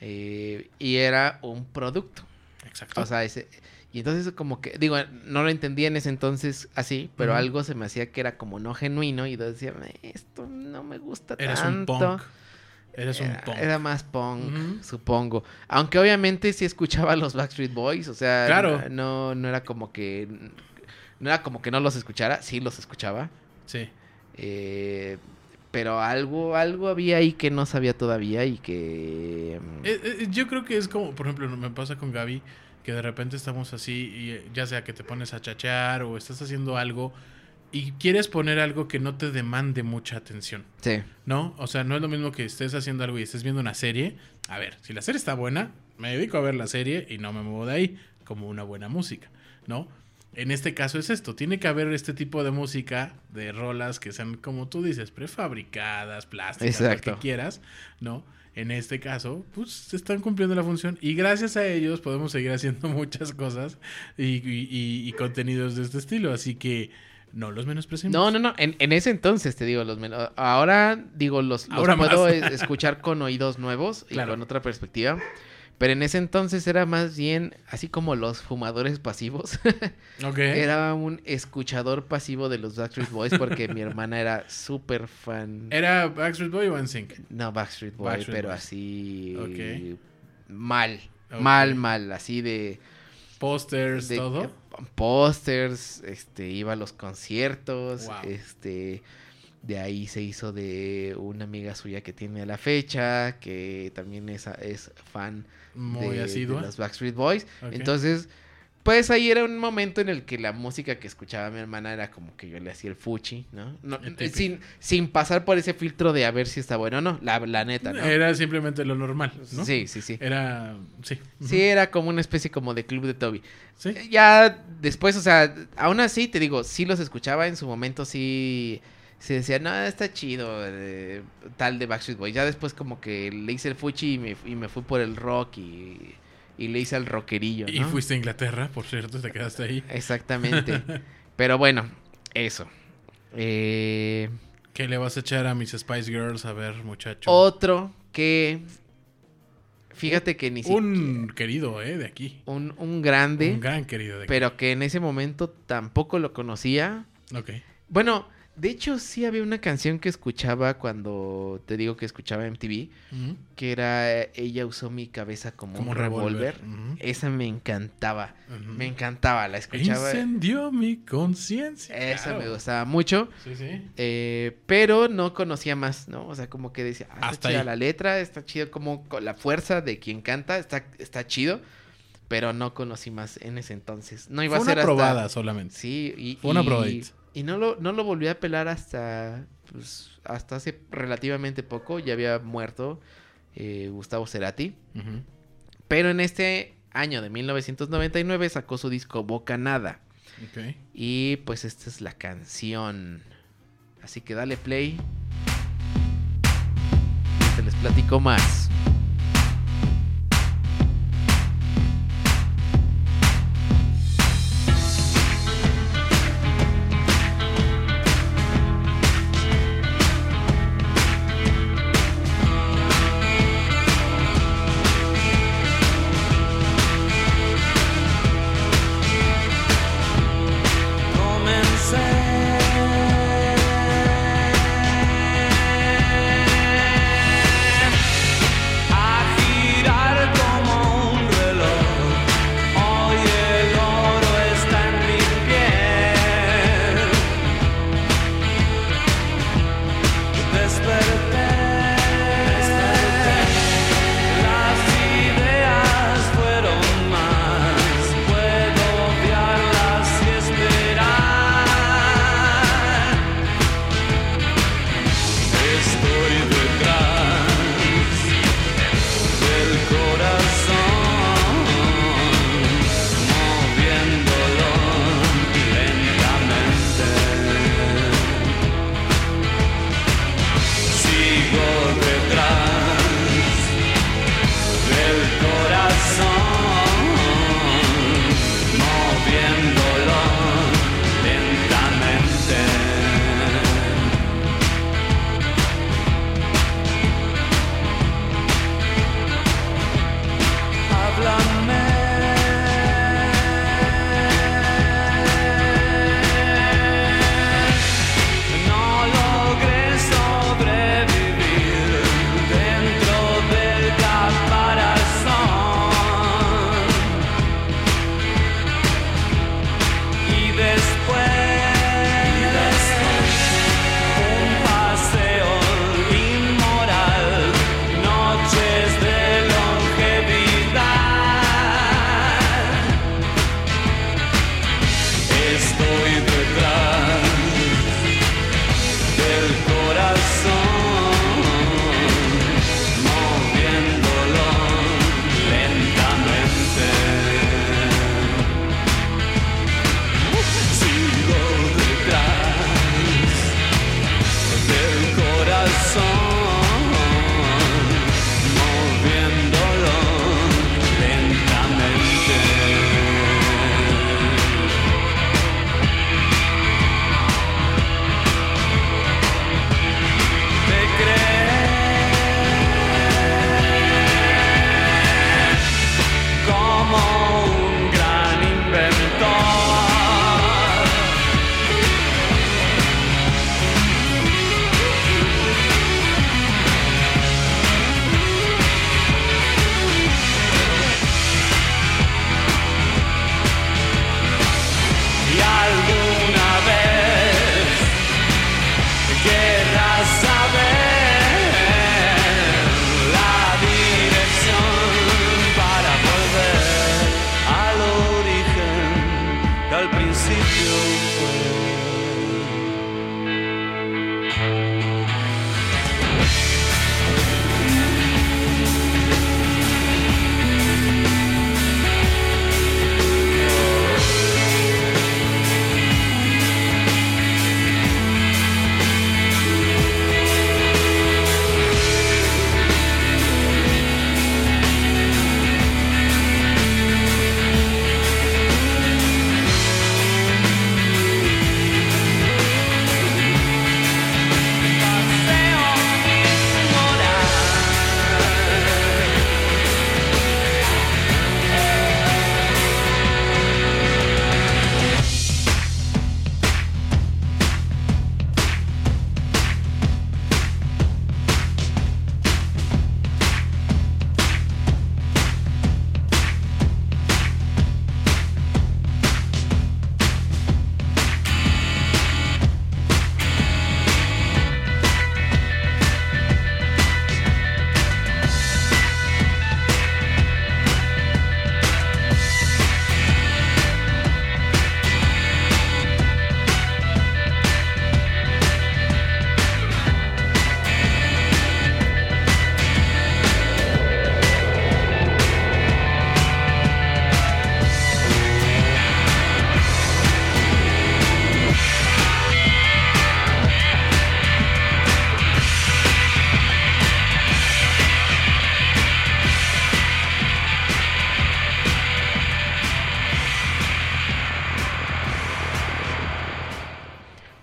eh, y era un producto. Exacto. O sea, ese, y entonces como que, digo, no lo entendía en ese entonces así, pero algo se me hacía que era como no genuino y decía, "Eh, esto no me gusta Eres un tanto. punk. Eres un Era, punk. era más punk, supongo. Aunque obviamente sí escuchaba a los Backstreet Boys, o sea, Claro. no, no era como que no era como que no los escuchara, sí los escuchaba. Sí. eh, pero algo, algo había ahí que no sabía todavía y que mm, Eh, eh, yo creo que es como, por ejemplo, me pasa con Gaby, que de repente estamos así y eh, ya sea que te pones a chachear o estás haciendo algo y quieres poner algo que no te demande mucha atención, sí, ¿no? O sea, no es lo mismo que estés haciendo algo y estés viendo una serie. A ver, si la serie está buena, me dedico a ver la serie y no me muevo de ahí, como una buena música, ¿no? En este caso es esto, tiene que haber este tipo de música, de rolas que sean, como tú dices, prefabricadas, plásticas, lo que quieras, ¿no? En este caso, pues están cumpliendo la función y gracias a ellos podemos seguir haciendo muchas cosas y, y- y- y contenidos de este estilo, así que no los menospreciemos. No, no, no. En, en ese entonces te digo, los men- ahora digo, los, los Ahora puedo es- escuchar con oídos nuevos y Claro. con otra perspectiva. Pero en ese entonces era más bien así como los fumadores pasivos. Ok. era un escuchador pasivo de los Backstreet Boys porque mi hermana era súper fan. ¿Era Backstreet Boy o NSYNC? No, Backstreet Boy, Backstreet pero Boys. así. Ok. Mal. Mal, mal. Así de. Pósters, todo. Pósters, este, iba a los conciertos, Wow. este, de ahí se hizo de una amiga suya que tiene a la fecha, que también es, es fan Muy de, asidua. de los Backstreet Boys. Entonces, pues ahí era un momento en el que la música que escuchaba mi hermana era como que yo le hacía el fuchi, ¿no? No, El típico. sin, sin pasar por ese filtro de a ver si está bueno o no, la, la neta, ¿no? Era simplemente lo normal, ¿no? Sí, sí, sí. Era. Sí. Sí, era como una especie como de club de Toby. Sí. Eh, Ya después, o sea, aún así, te digo, sí los escuchaba en su momento, sí se decía, no, está chido, eh, tal de Backstreet Boys. Ya después como que le hice el fuchi y me, y me fui por el rock y, y le hice al rockerillo, Y ¿no? fuiste a Inglaterra, por cierto, te quedaste ahí. Exactamente. Pero bueno, eso. Eh, ¿Qué le vas a echar a mis Spice Girls? A ver, muchacho. otro que... Fíjate que ni siquiera... un querido, ¿eh? De aquí. Un, un grande, Un gran querido de aquí. pero que en ese momento tampoco lo conocía. Ok. Bueno, de hecho sí había una canción que escuchaba cuando te digo que escuchaba MTV, que era Ella usó mi cabeza como, Como un revólver. Esa me encantaba, me encantaba, la escuchaba. Incendió mi conciencia. Esa Claro. me gustaba mucho, Sí, sí. eh, pero no conocía más, ¿no? O sea, como que decía, ah, está chida ahí. la letra, está chido como con la fuerza de quien canta, está, está chido, pero no conocí más en ese entonces. No iba Fue a ser una hasta- probada solamente. Sí, y, Fue una y- probadita. Y no lo, no lo volví a pelar hasta, pues, hasta hace relativamente poco. Ya había muerto eh, Gustavo Cerati. Pero en este año de 1999 sacó su disco Boca Nada. Ok. Y pues esta es la canción. Así que dale play. Y te les platico más.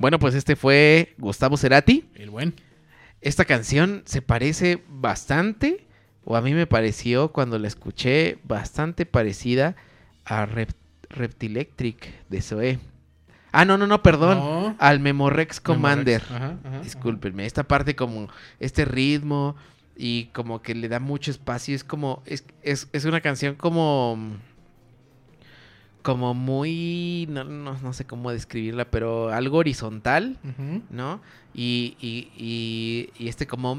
Bueno, pues este fue Gustavo Cerati. El buen. Esta canción se parece bastante, o a mí me pareció cuando la escuché, bastante parecida a Rep- Reptilectric de Zoe. Ah, no, no, no, perdón. No. Al Memorex Commander. Memorex. Ajá, ajá, ajá. Discúlpenme. Esta parte como este ritmo y como que le da mucho espacio. Es como, es, es, es una canción como... Como muy... No, no, no sé cómo describirla, pero algo horizontal. ¿no? Y, y, y, y este como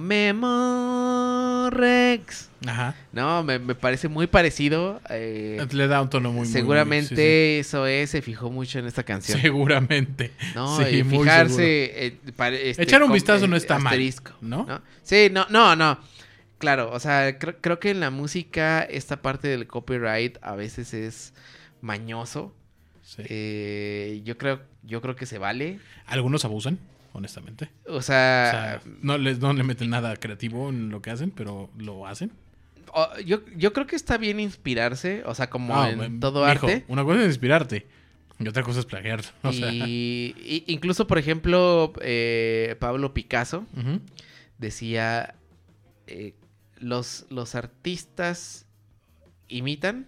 Memorex, Ajá. ¿no? Me, me parece muy parecido. eh, Le da un tono muy, muy- seguramente sí, eso es, se fijó mucho en esta canción. Seguramente. ¿no? Sí, y fijarse... eh, pare- este, Echar un vistazo no está mal, asterisco, ¿no? Sí, no, no, no. Claro, o sea, creo, creo que en la música esta parte del copyright a veces es mañoso. Sí. Eh, yo creo, yo creo que se vale. Algunos abusan, honestamente. O O sea, sea, no, les, no le meten nada creativo en lo que hacen, pero lo hacen. O- yo, yo creo que está bien inspirarse, o sea, como Ah, en todo mijo, arte. Una cosa es inspirarte y otra cosa es plagiar. O sea, y, y- incluso, por ejemplo, eh, Pablo Picasso decía, eh, los, los artistas imitan,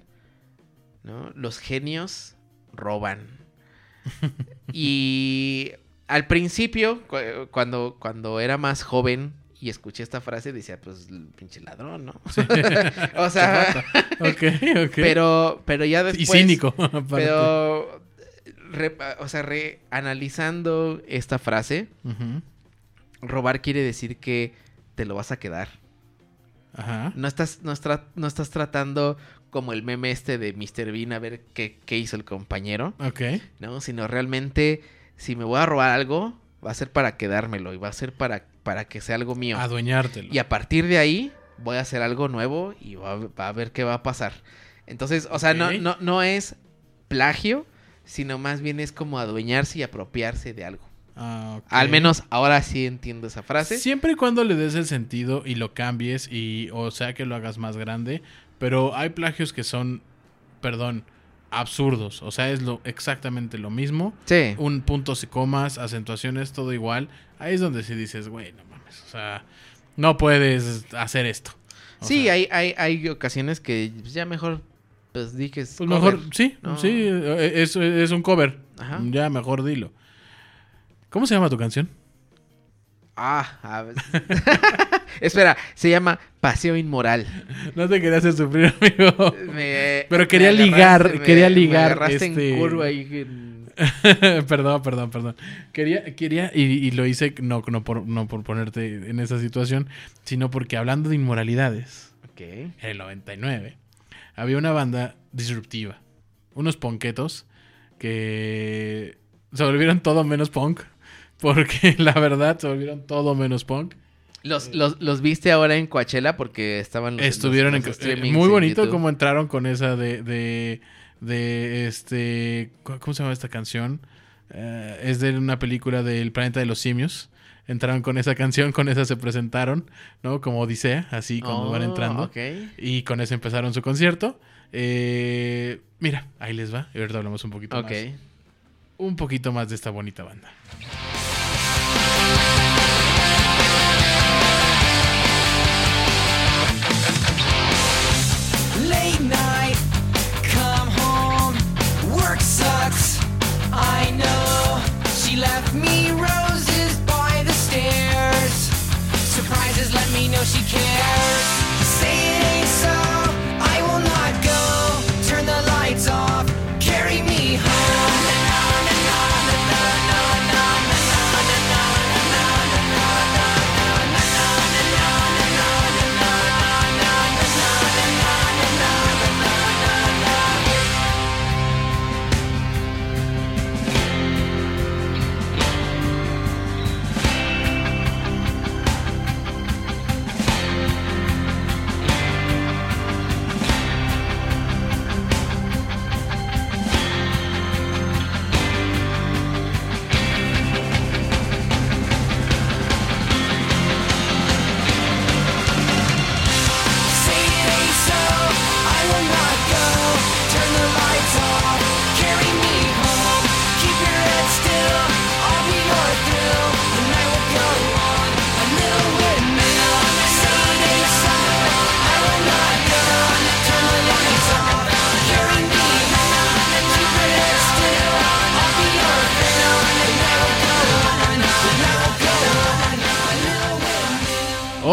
¿no? Los genios roban. y al principio, cu- cuando, cuando era más joven y escuché esta frase, decía, pues, el pinche ladrón, ¿no? o sea, ok, ok. pero, pero ya después... y cínico. aparte. Pero, re- o sea, re- analizando esta frase, robar quiere decir que te lo vas a quedar. Ajá. No estás, no, no estás tratando como el meme este de Mr. Bean a ver qué, qué hizo el compañero, Ok. ¿no? Sino realmente, si me voy a robar algo, va a ser para quedármelo y va a ser para, para que sea algo mío. Adueñártelo. Y a partir de ahí voy a hacer algo nuevo y va, a- va a ver qué va a pasar. Entonces, o sea, no, no, no es plagio, sino más bien es como adueñarse y apropiarse de algo. Ah, ok. Al menos ahora sí entiendo esa frase. Siempre y cuando le des el sentido y lo cambies y o sea que lo hagas más grande, pero hay plagios que son, perdón, absurdos, o sea, es lo exactamente lo mismo, Sí. un puntos y comas, acentuaciones, todo igual. Ahí es donde sí dices, güey, no mames, o sea, no puedes hacer esto. O Sí, sea, hay, hay, hay ocasiones que pues, ya mejor pues di que es Pues cover. mejor, sí, No. sí, eh, es, es un cover. Ajá. Ya, mejor dilo. ¿Cómo se llama tu canción? Ah, a ver. Espera, se llama Paseo Inmoral. No te quería hacer sufrir, amigo. Me- Pero quería me ligar, me- quería me ligar, agarraste este- en curva ahí en- perdón, perdón, perdón. Quería, quería, y, y lo hice no, no, por, no por ponerte en esa situación, sino porque hablando de inmoralidades, Ok. en el 99, había una banda disruptiva. Unos ponquetos que se volvieron todo menos punk. Porque la verdad se volvieron todo menos punk. Los, los, los viste ahora en Coachella porque estaban los, Estuvieron los- en, eh, muy en bonito YouTube. como entraron con esa de, de, de este, ¿cómo se llama esta canción? Eh, es de una película del planeta de los simios. Entraron con esa canción, con esa se presentaron, ¿no? Como Odisea, así cuando van Oh, entrando. ok. Y con eso empezaron su concierto. Eh, mira, ahí les va. Y ahorita hablamos un poquito Ok. más. Un poquito más de esta bonita banda. Me roses by the stairs. Surprises let me know she cares.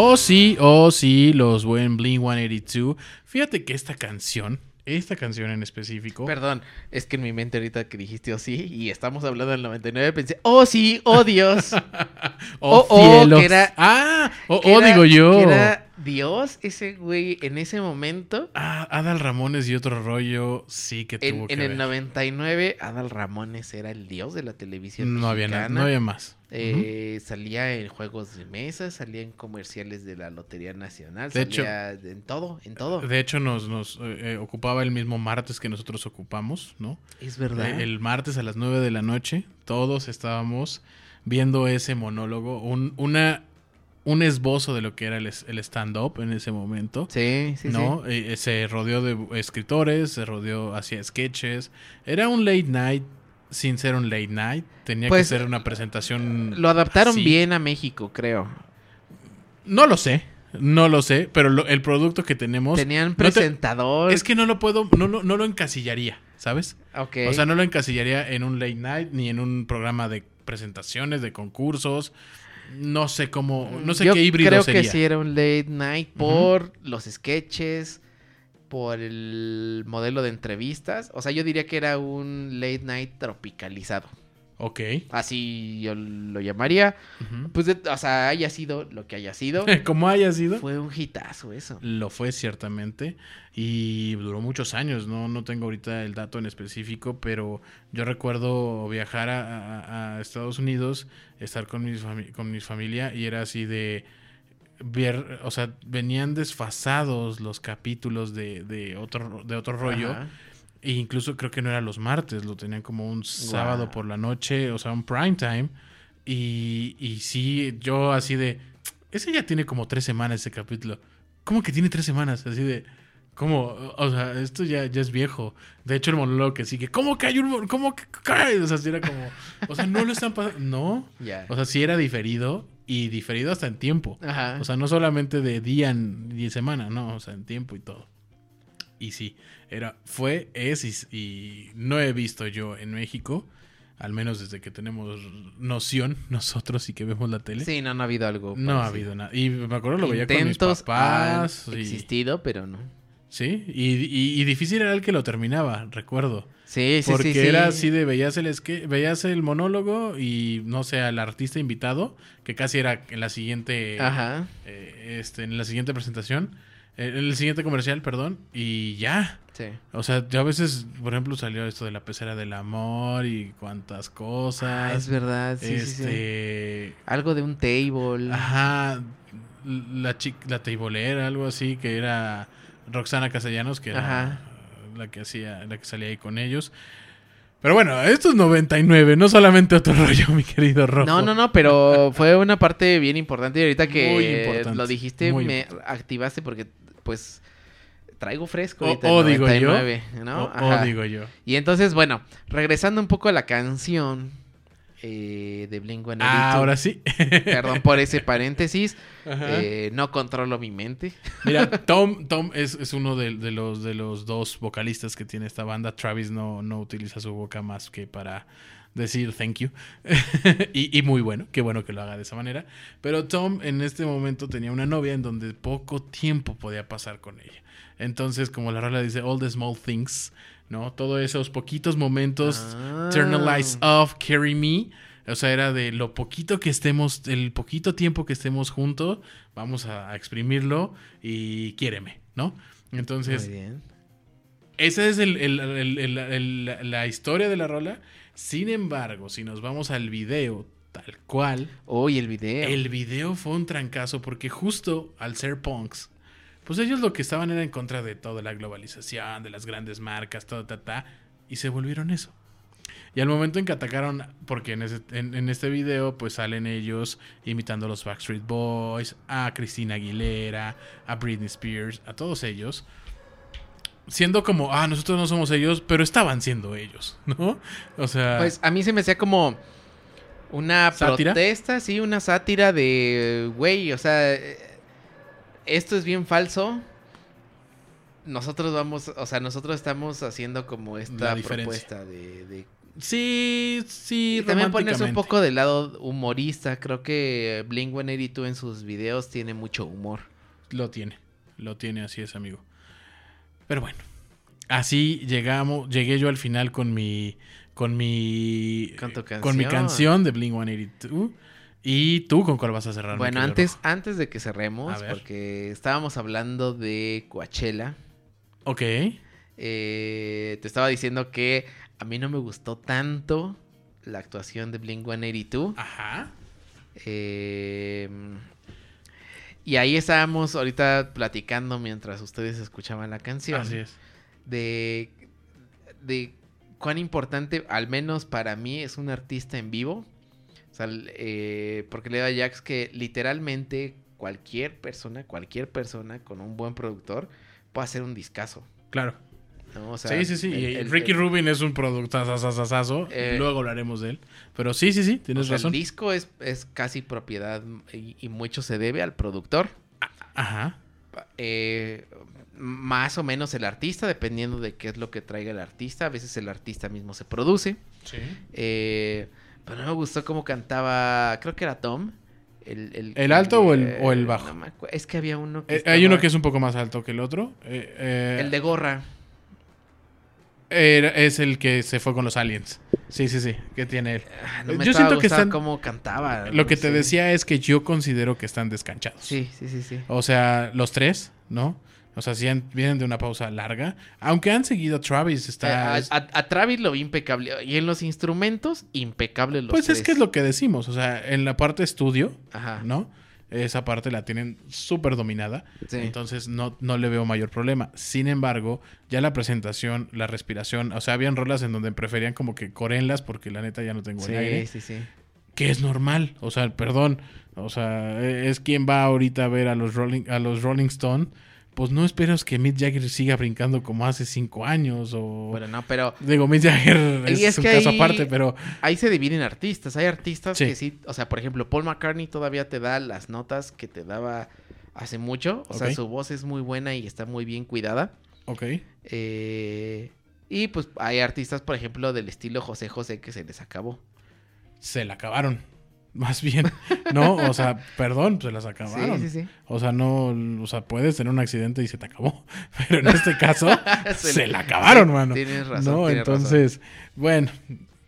Oh, sí, oh, sí, los buen Blink 182. Fíjate que esta canción, esta canción en específico. Perdón, es que en mi mente ahorita que dijiste oh sí y estamos hablando del 99 pensé, oh sí, oh Dios. Oh, oh, oh, que era- Ah, oh, Que oh, era- digo yo. que era Dios, ese güey, en ese momento. Ah, Adal Ramones y otro rollo, sí que tuvo En, que en el ver. 99, Adal Ramones era el dios de la televisión. No había nada, no había más. Eh, Salía en juegos de mesa, salía en comerciales de la Lotería Nacional, De hecho- salía en todo, en todo. De hecho, nos, nos eh, eh, ocupaba el mismo martes que nosotros ocupamos, ¿no? es verdad. Eh, El martes a las 9 de la noche, todos estábamos viendo ese monólogo, un, una, un esbozo de lo que era el, stand-up en ese momento. sí, sí, ¿no? Eh, se rodeó de escritores, se rodeó, hacía sketches. Era un late night sin ser un late night. Tenía Pues, que ser una presentación. Lo adaptaron así. bien a México, creo. No lo sé, no lo sé, pero lo- el producto que tenemos. Tenían no te- presentador. es que no lo puedo, no, lo- no lo encasillaría, ¿sabes? Ok. O sea, no lo encasillaría en un late night ni en un programa de presentaciones, de concursos. No sé cómo, no sé Yo qué híbrido creo sería. que sí era un late night por los sketches, por el modelo de entrevistas. O sea, yo diría que era un late night tropicalizado. Ok. Así yo lo llamaría. Pues, de- o sea, haya sido lo que haya sido. Como haya sido. fue un hitazo eso. Lo fue ciertamente y duró muchos años, no, no tengo ahorita el dato en específico, pero yo recuerdo viajar a, a- a Estados Unidos, estar con mi, fami- con mi familia y era así de ver, o sea, venían desfasados los capítulos de, de otro, de otro rollo. Ajá. E incluso creo que no era los martes, lo tenían como un sábado por la noche, o sea, un prime time. Y, y sí, yo así de, ese ya tiene como tres semanas ese capítulo. ¿Cómo que tiene tres semanas? Así de, ¿cómo? O sea, esto ya, ya es viejo. De hecho, el monólogo que sigue, ¿cómo que hay un... ¿Cómo que? O sea, sí era como, o sea, no lo están pasando. No. Ya. O sea, sí era diferido y diferido hasta en tiempo. Ajá. O sea, no solamente de día y semana, no, o sea, en tiempo y todo. Y sí, era, fue, es y, y no he visto yo en México, al menos desde que tenemos noción nosotros y que vemos la tele, sí, no, no ha habido algo. no ha habido nada. Y me acuerdo lo veía con mis papás. han y- existido, pero no. sí, y, y- y difícil era el que lo terminaba, recuerdo. Sí, sí, Porque sí. sí. era así de veías el esque- veías el monólogo y no sé, al artista invitado, que casi era en la siguiente Ajá. eh, este, en la siguiente presentación, eh, en el siguiente comercial, perdón, y ya. Sí. O sea, ya a veces, por ejemplo, salió esto de la pecera del amor y cuántas Ah, cosas. es verdad, sí, sí, sí. este, Algo de un table. ajá, la chica, la teibolera, algo así, que era Roxana Castellanos, que era Ajá. La que hacía, la que salía ahí con ellos. Pero bueno, esto es 99, no solamente otro rollo, mi querido Rojo. No, no, no, pero fue una parte bien importante y ahorita que Muy importante, lo dijiste me importante. activaste porque pues traigo fresco O- ahorita o el digo yo, 99, ¿no? O- o digo yo. Y entonces, bueno, regresando un poco a la canción eh, de Blink Ah, ahora sí. Perdón por ese paréntesis. Eh, no controlo mi mente. Mira, Tom, Tom es, es uno de, de los, de los dos vocalistas que tiene esta banda. Travis no, no utiliza su boca más que para decir thank you. y, y muy bueno, qué bueno que lo haga de esa manera. Pero Tom en este momento tenía una novia en donde poco tiempo podía pasar con ella. Entonces, como la rola dice, all the small things, ¿no? Todos esos poquitos momentos, Ah. turn the lights off, carry me. O sea, era de lo poquito que estemos, el poquito tiempo que estemos juntos, vamos a, a exprimirlo y quiéreme, ¿no? Entonces, Muy bien. esa es el- el- el- la- historia de la rola. Sin embargo, si nos vamos al video tal cual, Uy, el video. el video fue un trancazo porque justo al ser punks, pues ellos lo que estaban era en contra de toda la globalización, de las grandes marcas, todo, ta, ta, y se volvieron eso. Y al momento en que atacaron, porque en, ese- en- en este video pues salen ellos imitando a los Backstreet Boys, a Christina Aguilera, a Britney Spears, a todos ellos. Siendo como, ah, nosotros no somos ellos, pero estaban siendo ellos, ¿no? O sea, Pues a mí se me hacía como una ¿Sátira? protesta, sí, una sátira de, güey, o sea, eh, esto es bien falso. Nosotros vamos, o sea, nosotros estamos haciendo como esta propuesta de, de, Sí, sí, Y también ponerse un poco del lado humorista. Creo que Blink 182 en sus videos tiene mucho humor. Lo tiene, lo tiene, así es, amigo. Pero bueno, así llegamos, llegué yo al final con mi, con mi, Con tu con mi canción. canción de Blink 182. ¿Y tú con cuál vas a cerrar? Bueno, antes, antes de que cerremos, porque estábamos hablando de Coachella. Ok. eh, te estaba diciendo que a mí no me gustó tanto la actuación de Blink 182. Ajá. Eh, y ahí estábamos ahorita platicando mientras ustedes escuchaban la canción. Así es. De, de cuán importante, al menos para mí, es un artista en vivo. Sea, eh, porque le da a Jax que literalmente cualquier persona, cualquier persona con un buen productor puede hacer un discazo. Claro. ¿no? O sea, sí, sí, sí. el- Ricky el- Rubin es un productazo. Eh, Luego hablaremos de él. Pero sí, sí, sí, o tienes sea, razón. El disco es, es casi propiedad y, y mucho se debe al productor. Ajá. eh, más o menos el artista, dependiendo de qué es lo que traiga el artista. A veces el artista mismo se produce. Sí. Eh, pero no me gustó cómo cantaba, creo que era Tom. ¿El, ¿El alto o el- o el bajo? no es que había uno que Eh, hay uno que es un poco más alto que el otro. Eh, eh, El de gorra. era- es el que se fue con los aliens. Sí, sí, sí. ¿Qué tiene él? Ah, No Yo me siento siento que están- cómo cantaba. Lo que te decía es que yo considero que están descanchados. Sí, sí, sí, sí. O sea, los tres, ¿no? O sea, sí han- vienen de una pausa larga. Aunque han seguido a Travis, está... Eh, a, a- a Travis lo vi impecable. Y en los instrumentos, impecable los pues es que es lo que decimos. O sea, en la parte estudio, Ajá. ¿no? Esa parte la tienen súper dominada. Sí. Entonces no, no le veo mayor problema. Sin embargo, ya la presentación, la respiración, o sea, habían rolas en donde preferían como que corenlas porque la neta ya no tengo el aire. Sí, sí, sí. Que es normal. O sea, perdón. O sea, e- es quien va ahorita a ver a los Rolling, a los Rolling Stone. Pues no esperas que Mick Jagger siga brincando como hace cinco años. O. Bueno, no, pero Digo, Mick Jagger es, un que caso ahí- aparte, pero. ahí se dividen artistas. Hay artistas Sí. que sí, o sea, por ejemplo, Paul McCartney todavía te da las notas que te daba hace mucho. O sea, su voz es muy buena y está muy bien cuidada. Ok. Eh, y pues hay artistas, por ejemplo, del estilo José José que se les acabó. Se la acabaron. Más bien. No, o sea, perdón, se las acabaron. Sí, sí, sí. O sea, no, o sea, puedes tener un accidente y se te acabó. Pero en este caso, Se la acabaron, mano. tienes razón, No, tienes entonces, bueno,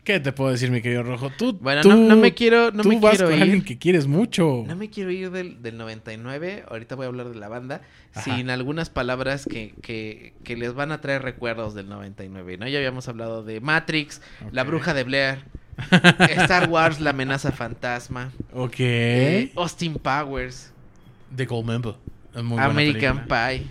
¿qué te puedo decir, mi querido Rojo? Tú, Bueno, tú, no, no me quiero, no tú me vas quiero con ir. alguien que quieres mucho. No me quiero ir del, del 99, ahorita voy a hablar de la banda, Ajá. sin algunas palabras que, que, que les van a traer recuerdos del 99, ¿no? Ya habíamos hablado de Matrix, La. Bruja de Blair, Star Wars, La Amenaza Fantasma, Ok. eh, Austin Powers, The Gold Member. American. Pie.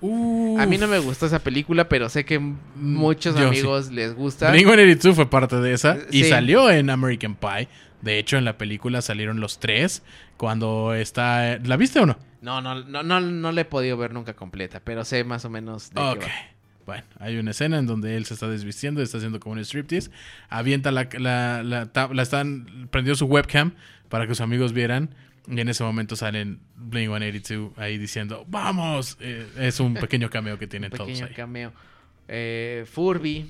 Uf. A mí no me gustó esa película, pero sé que muchos yo sí. amigos les gusta. Blink-182 fue parte de esa y Sí. salió en American Pie. De hecho, en la película salieron los tres cuando está... ¿La viste o no? No, no, no, no, no la he podido ver nunca completa, pero sé más o menos de Ok. qué va. Bueno, hay una escena en donde él se está desvistiendo, está haciendo como un striptease, avienta la, la, la, tab- la están, prendió su webcam para que sus amigos vieran y en ese momento salen Blink 182 ahí diciendo, vamos, Eh, es un pequeño cameo que tienen Un todos pequeño ahí. cameo. Eh, Furby.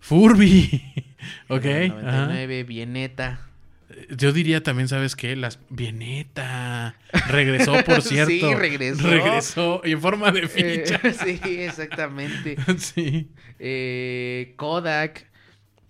Furby, ok, en el ajá. 99, Vieneta. Yo diría también, ¿sabes qué? Las Vieneta regresó, por cierto. Sí, regresó. Regresó y en forma de Eh, ficha. sí, exactamente. sí. Eh, Kodak.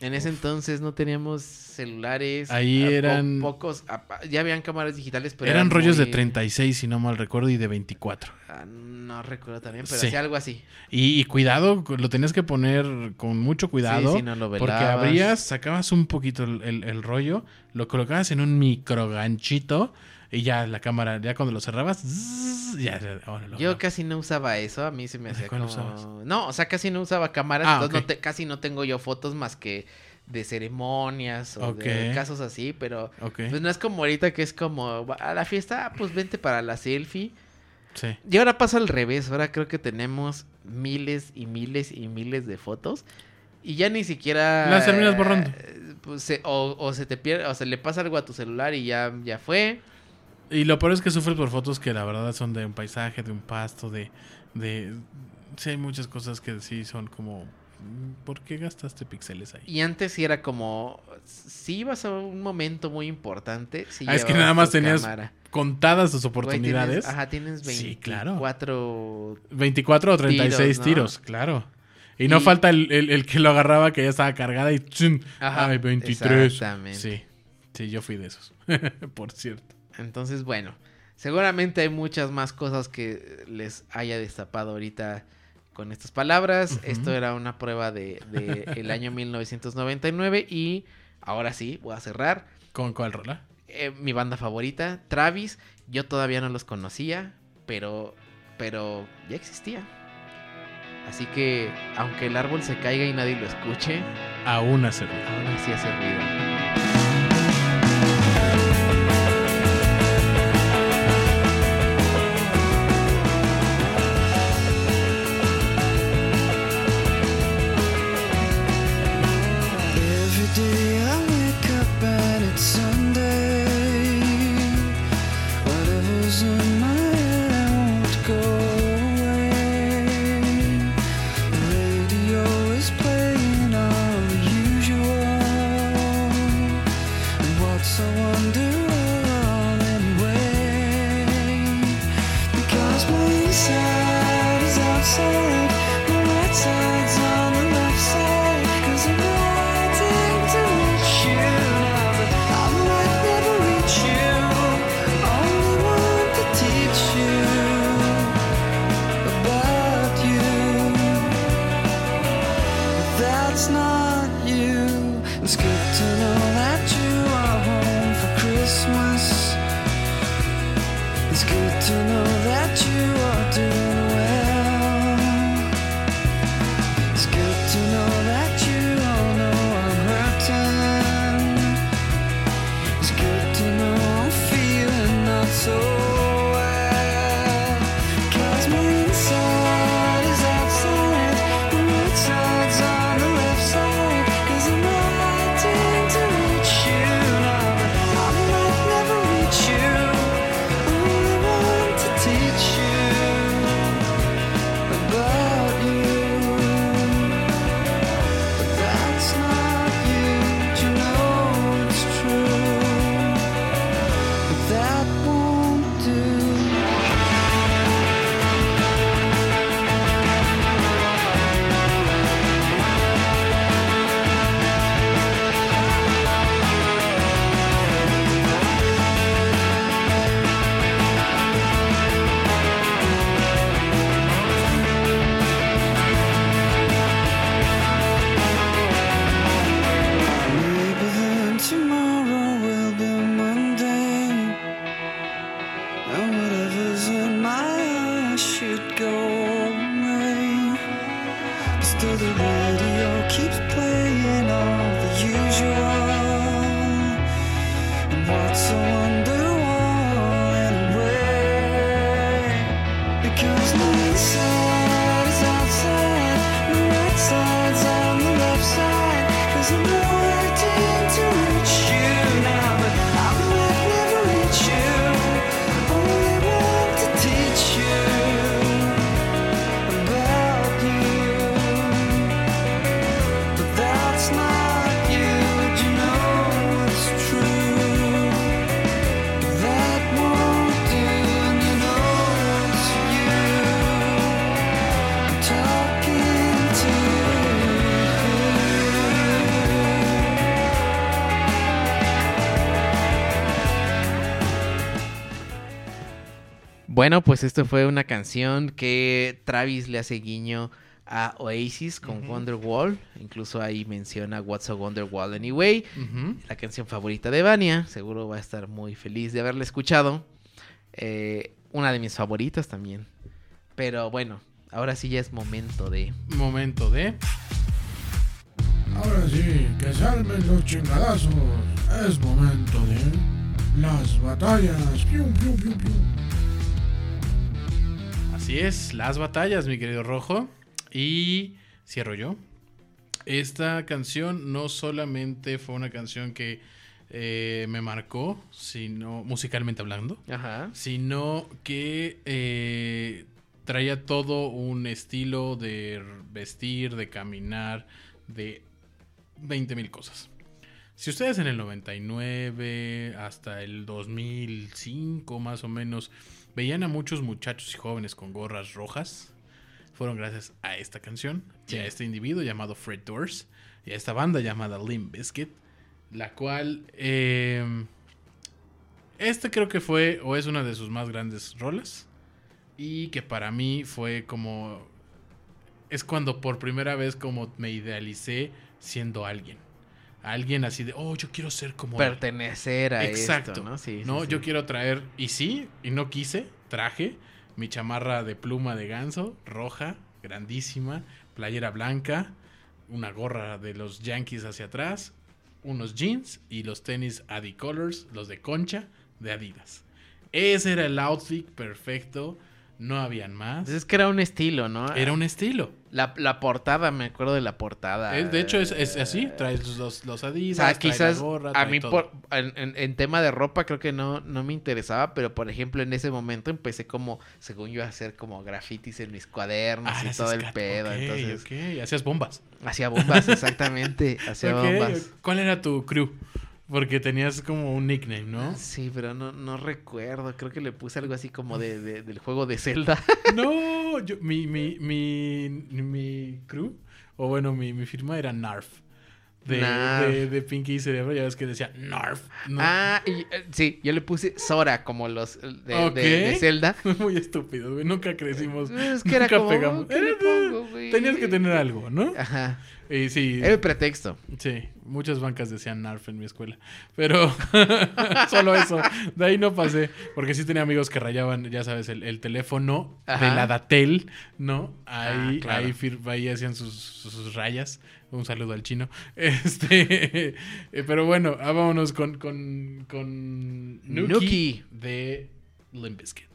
En ese entonces no teníamos celulares. Ahí a po- eran- pocos. a- ya habían cámaras digitales, pero. Eran rollos de muy- 36, si no mal recuerdo, y de 24. Ah, no recuerdo también, pero Sí. sí algo así. Y, y cuidado, lo tenías que poner con mucho cuidado. Sí, sí, no lo porque abrías, sacabas un poquito el, el- el rollo, lo colocabas en un micro ganchito y ya la cámara, ya cuando lo cerrabas, zzz, ya. ahora lo- Yo casi no usaba eso, a mí se me hacía ¿Cuál como... usabas? No, o sea, casi no usaba cámaras, Ah, entonces no te- casi no tengo yo fotos más que de ceremonias o de Ok. casos así, pero pues no es como ahorita que es como a la fiesta, ah, pues vente para la selfie. sí. Y ahora pasa al revés, ahora creo que tenemos miles y miles y miles de fotos y ya ni siquiera... Las terminas borrando. eh, pues, se- o, o se te pierde, o se le pasa algo a tu celular y ya, ya fue. Y lo peor es que sufres por fotos que la verdad son de un paisaje, de un pasto, de... de sí, hay muchas cosas que sí son como ¿por qué gastaste píxeles ahí? Y antes sí era como, si ibas a un momento muy importante, sí Ah, es que nada más tenías cámara. Contadas tus Güey, oportunidades. tienes- ajá, tienes Sí, claro. 24 24 o 36 Tiros, tiros, ¿no? claro. Y no Y- falta el, el- el que lo agarraba que ya estaba cargada y ¡chun! Ajá, Ay, 23. exactamente. Sí, sí, yo fui de esos. Por cierto. Entonces, bueno, seguramente hay muchas más cosas que les haya destapado ahorita con estas palabras. Esto era una prueba de, de el año 1999 y ahora sí, voy a cerrar. ¿Con cuál rola? Eh, mi banda favorita, Travis. Yo todavía no los conocía, pero, pero ya existía. Así que, aunque el árbol se caiga y nadie lo escuche, Aún hace ruido. aún así hace ruido. Bueno, pues esto fue una canción que Travis le hace guiño a Oasis con Wonderwall. Incluso ahí menciona What's a Wonderwall Anyway. La canción favorita de Vania. Seguro va a estar muy feliz de haberla escuchado. Eh, una de mis favoritas también. Pero bueno, ahora sí ya es momento de... Momento de. Ahora sí, que se armen los chingadazos. Es momento de las batallas. Pium, pium, pium, pium. Así es, las batallas, mi querido Rojo. Y cierro yo. Esta canción no solamente fue una canción que eh, me marcó, sino musicalmente hablando, Ajá. sino que eh, traía todo un estilo de vestir, de caminar, de 20 mil cosas. Si ustedes en el 99 hasta el 2005 más o menos veían a muchos muchachos y jóvenes con gorras rojas, fueron gracias a esta canción y a este individuo llamado Fred Durst y a esta banda llamada Limp Bizkit, la cual eh, este creo que fue o es una de sus más grandes rolas y que para mí fue como es cuando por primera vez como me idealicé siendo alguien. Alguien así de, oh, yo quiero ser como él". Pertenecer a Exacto. esto, ¿no? Sí, no, sí. yo quiero traer, y sí, y no quise, traje mi chamarra de pluma de ganso, roja, grandísima, playera blanca, una gorra de los Yankees hacia atrás, unos jeans y los tenis Adicolors, los de concha de Adidas. Ese era el outfit perfecto, no habían más. Pues es que era un estilo, ¿no? Era un estilo. La, la portada, me acuerdo de la portada. Es- de hecho, es, es así, traes los, los O Adidas, trae la quizás gorra, a mí todo. por, en, en- tema de ropa creo que no, no me interesaba, pero por ejemplo en ese momento empecé como, según yo, a hacer como grafitis en mis cuadernos Ah, y todo el pedo. ok, entonces, hacías bombas. hacía bombas, exactamente, hacía bombas. ¿Cuál era tu crew? Porque tenías como un nickname, ¿no? Sí, pero no, no recuerdo, creo que le puse algo así como de, de- del juego de Zelda. No, yo, mi, mi, mi, mi crew, o bueno, mi, mi firma era NARF. De, Narf. de, de Pinky Cerebro, ya ves que decía NARF. ¿no? Ah, y, eh, sí, yo le puse Sora como los eh, de, Ok. de- de Zelda. Muy estúpido, güey. Nunca crecimos. Es que era nunca como, pegamos. ¿qué le Era- pongo, güey? Tenías que tener algo, ¿no? Ajá, Y sí, era el pretexto. sí, muchas bancas decían NARF en mi escuela. Pero solo eso. De ahí no pasé. Porque sí tenía amigos que rayaban, ya sabes, el, el teléfono Ajá. de la Datel, ¿no? Ahí, Ah, claro. ahí, hacían sus, sus- rayas. Un saludo al chino. Este, eh, pero bueno, ah, vámonos con, con, con Nuki, Nuki. de Limp Bizkit.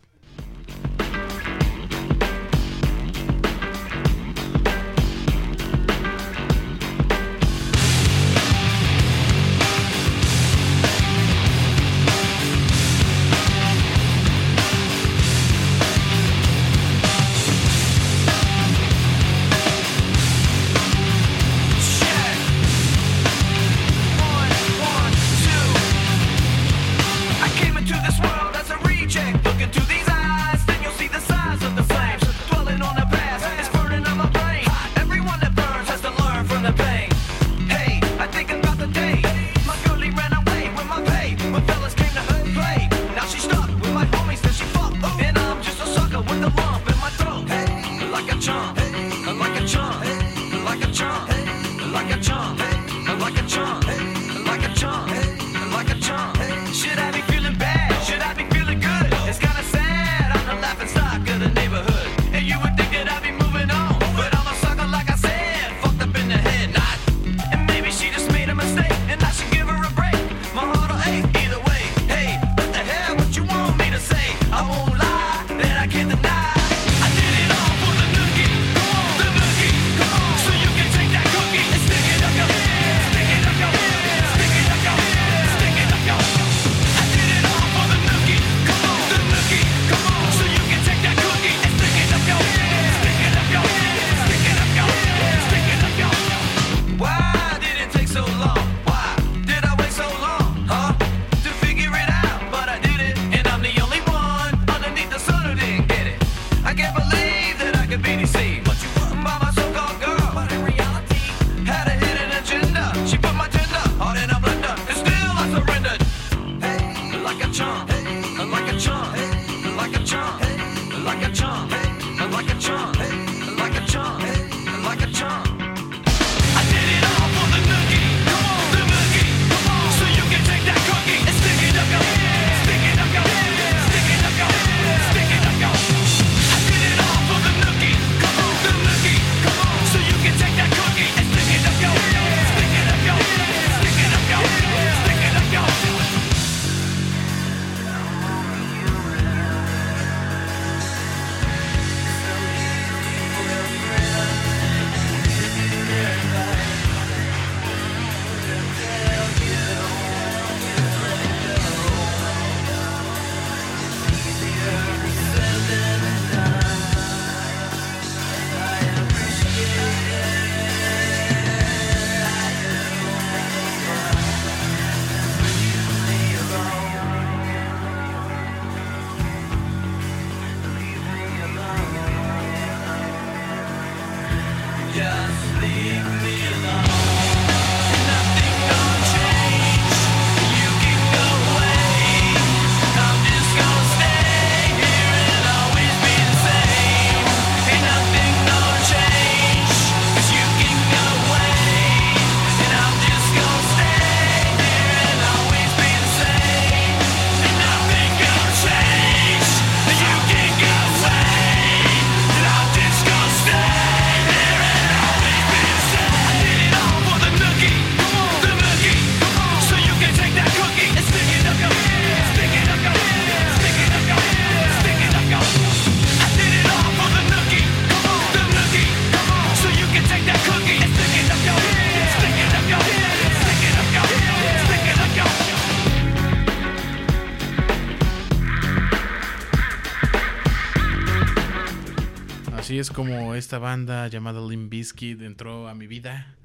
Como esta banda llamada Limp Bizkit entró a mi vida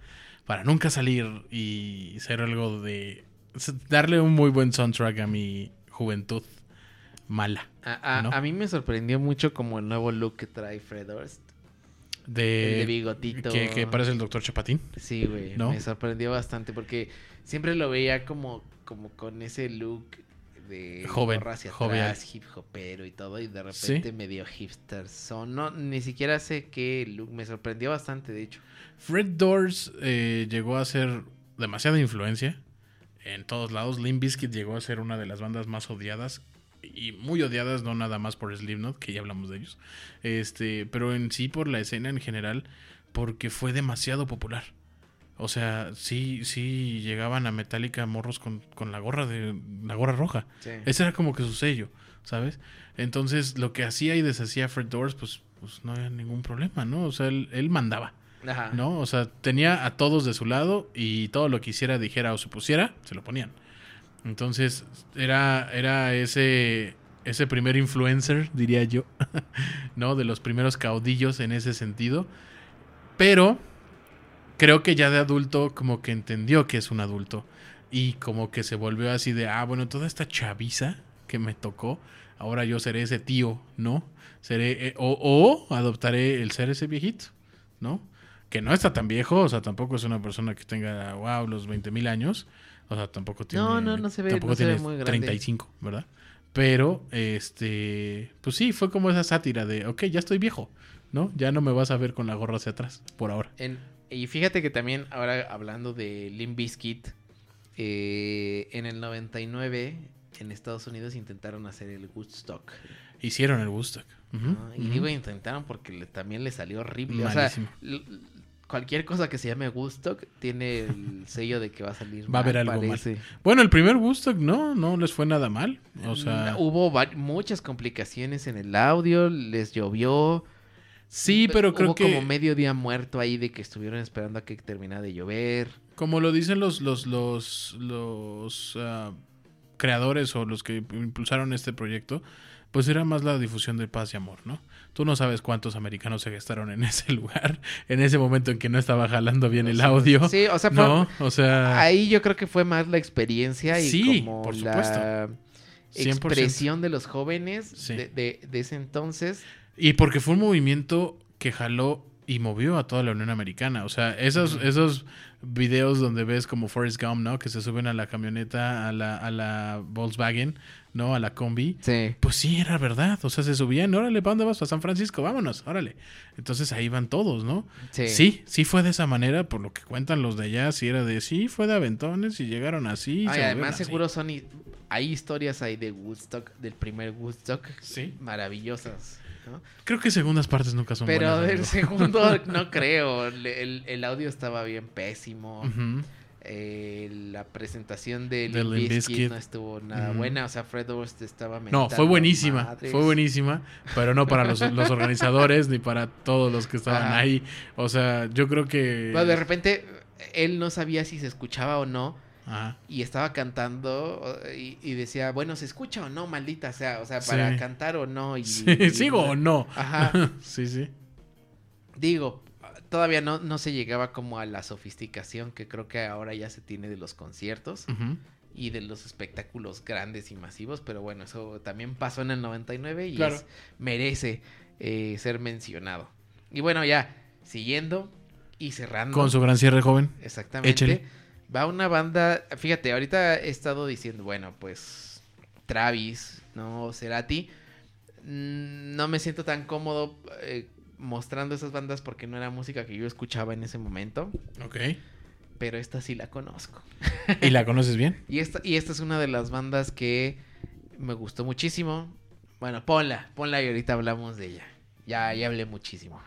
para nunca salir y ser algo de darle un muy buen soundtrack a mi juventud mala A, a- ¿no? a mí me sorprendió mucho como el nuevo look que trae Fred Durst. de, El de bigotito. que, que parece el doctor Chapatín Sí, güey. ¿No? Me sorprendió bastante porque siempre lo veía como, como con ese look de Joven, hacia jovial. atrás, hip hopero y todo, y de repente medio hipster son. No, ni siquiera sé qué look. Me sorprendió bastante, de hecho. Fred Doors eh, llegó a ser demasiada influencia en todos lados. Limp Bizkit llegó a ser una de las bandas más odiadas y muy odiadas, no nada más por Slipknot, que ya hablamos de ellos, este, pero en sí por la escena en general, porque fue demasiado popular. O sea, sí, sí llegaban a Metallica morros con, con la gorra de la gorra roja. Sí. Ese era como que su sello, ¿sabes? Entonces, lo que hacía y deshacía Fred Doors, pues, pues no había ningún problema, ¿no? O sea, él, él mandaba. Ajá. ¿no? O sea, tenía a todos de su lado y todo lo que hiciera, dijera o se pusiera, se lo ponían. Entonces, era, era ese, ese primer influencer, diría yo, ¿no? De los primeros caudillos en ese sentido. Pero creo que ya de adulto como que entendió que es un adulto y como que se volvió así de, ah, bueno, toda esta chaviza que me tocó, ahora yo seré ese tío, ¿no? Seré, eh, o, o adoptaré el ser ese viejito, ¿no? Que no está tan viejo, o sea, tampoco es una persona que tenga, wow, los 20 mil años, o sea, tampoco tiene, No, no, no se ve- tampoco no se ve tiene muy grande. 35, ¿verdad? Pero, este, pues sí, fue como esa sátira de, ok, ya estoy viejo, ¿no? Ya no me vas a ver con la gorra hacia atrás, por ahora. En- y fíjate que también, ahora hablando de Limp Bizkit, eh, en el 99 en Estados Unidos intentaron hacer el Woodstock. Hicieron el Woodstock. Y ujú. digo intentaron porque le- también le salió horrible. O sea, cualquier cosa que se llame Woodstock tiene el sello de que va a salir Va a haber algo mal. parece. Bueno, el primer Woodstock no, no les fue nada mal. O sea, hubo muchas complicaciones en el audio, les llovió. Sí, pero creo que como medio día muerto ahí de que estuvieron esperando a que terminara de llover. como lo dicen los los los los ah, creadores o los que impulsaron este proyecto, pues era más la difusión de paz y amor, ¿no? Tú no sabes cuántos americanos se gastaron en ese lugar, en ese momento en que no estaba jalando bien el audio. Sí, o sea, fue- no, o sea, ahí yo creo que fue más la experiencia y Sí, como por la supuesto. 100%. expresión de los jóvenes Sí. de, de- de ese entonces. Y porque fue un movimiento que jaló y movió a toda la Unión Americana. O sea, esos, esos videos donde ves como Forrest Gump, ¿no? Que se suben a la camioneta, a la, a la Volkswagen, ¿no? A la combi. Sí. Pues sí, era verdad. O sea, se subían, órale, ¿para dónde vas? A San Francisco, vámonos, órale. Entonces ahí van todos, ¿no? Sí. Sí, sí fue de esa manera, por lo que cuentan los de allá, sí era de, sí, fue de aventones y llegaron así. Ay, se además así. seguro son hay historias ahí de Woodstock, del primer Woodstock, Sí. maravillosas. ¿No? Creo que segundas partes nunca son Pero buenas. del amigo. segundo no creo. El, el- audio estaba bien pésimo. Eh, la presentación de De Limp no estuvo nada buena. O sea, Fred Durst estaba No, fue buenísima, madres. fue buenísima, pero no para los, los organizadores ni para todos los que estaban ahí. O sea, yo creo que... Pero de repente él no sabía si se escuchaba o no. Ajá. Y estaba cantando y, y decía, bueno, ¿se escucha o no, maldita sea? O sea, para Sí. cantar o no. Y, Sí, y- ¿Sigo o no? Ajá. sí, sí. Digo, todavía no, no se llegaba como a la sofisticación que creo que ahora ya se tiene de los conciertos y de los espectáculos grandes y masivos, pero bueno, eso también pasó en el 99 y Claro. es- merece eh, ser mencionado. Y bueno, ya, siguiendo y cerrando. Con su gran cierre joven. Exactamente. Échele. Va una banda, fíjate, ahorita he estado diciendo, bueno, pues Travis, ¿no? Cerati. Mm, No me siento tan cómodo eh, mostrando esas bandas porque no era música que yo escuchaba en ese momento, Ok. pero esta sí la conozco. ¿Y la conoces bien? Y esta, y esta es una de las bandas que me gustó muchísimo. Bueno, ponla, ponla y ahorita hablamos de ella. Ya, ya hablé muchísimo.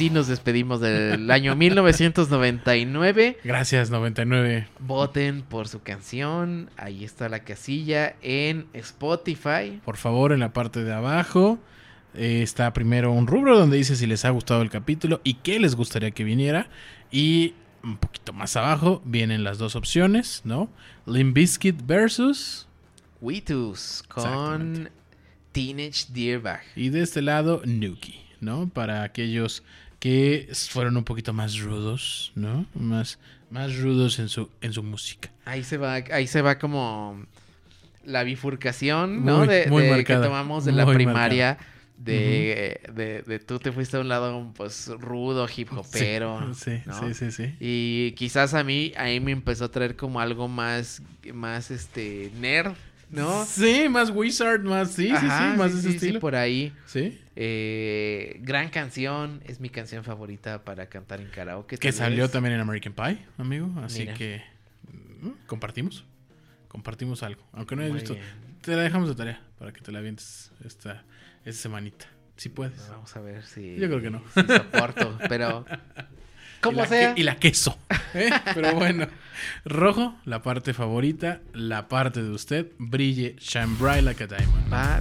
Así nos despedimos del año 1999. Gracias, 99. Voten por su canción. Ahí está la casilla en Spotify. Por favor, en la parte de abajo eh, está primero un rubro donde dice si les ha gustado el capítulo y qué les gustaría que viniera. Y un poquito más abajo vienen las dos opciones, ¿no? Limp Bizkit versus. Witus con. Teenage Dirtbag. Y de este lado, Nuki, ¿no? Para aquellos que fueron un poquito más rudos, ¿no? Más, más rudos en su, en su música. Ahí se va, ahí se va como la bifurcación, ¿no? Muy- de, muy de- que tomamos de la primaria. De, de, de tú te fuiste a un lado pues rudo, hip hopero. Sí, ¿no? sí, sí, sí. Y quizás a mí, ahí me empezó a traer como algo más, más este, nerd, ¿no? Sí, más Wizard, más, sí, Ajá, sí, sí, más sí, de ese sí, sí, estilo. por ahí. Sí. Eh, gran canción, es mi canción favorita para cantar en karaoke. Que salió vez. también en American Pie, amigo. Así Mira. que mm, compartimos. Compartimos algo. Aunque no hayas Muy visto. bien. Te la dejamos de tarea para que te la avientes esta, esta semanita. Si puedes. Vamos a ver si. Yo creo que no. si soporto, pero. Y Como sea. que- y la queso. ¿eh? Pero bueno. Rojo, la parte favorita. La parte de usted. Brille, shine bright like a diamond. Va.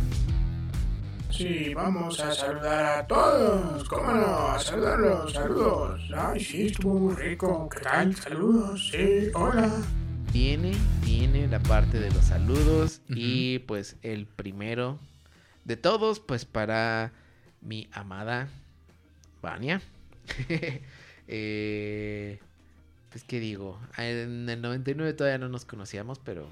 Sí, vamos a saludar a todos. ¿Cómo no? A saludarlos. Saludos. Ay, sí, estuvo muy rico. ¿Qué tal? Saludos. Sí, hola. Viene, viene la parte de los saludos. Y pues el primero de todos, pues para mi amada Vania. Eh, pues qué digo, en el 99 todavía no nos conocíamos, pero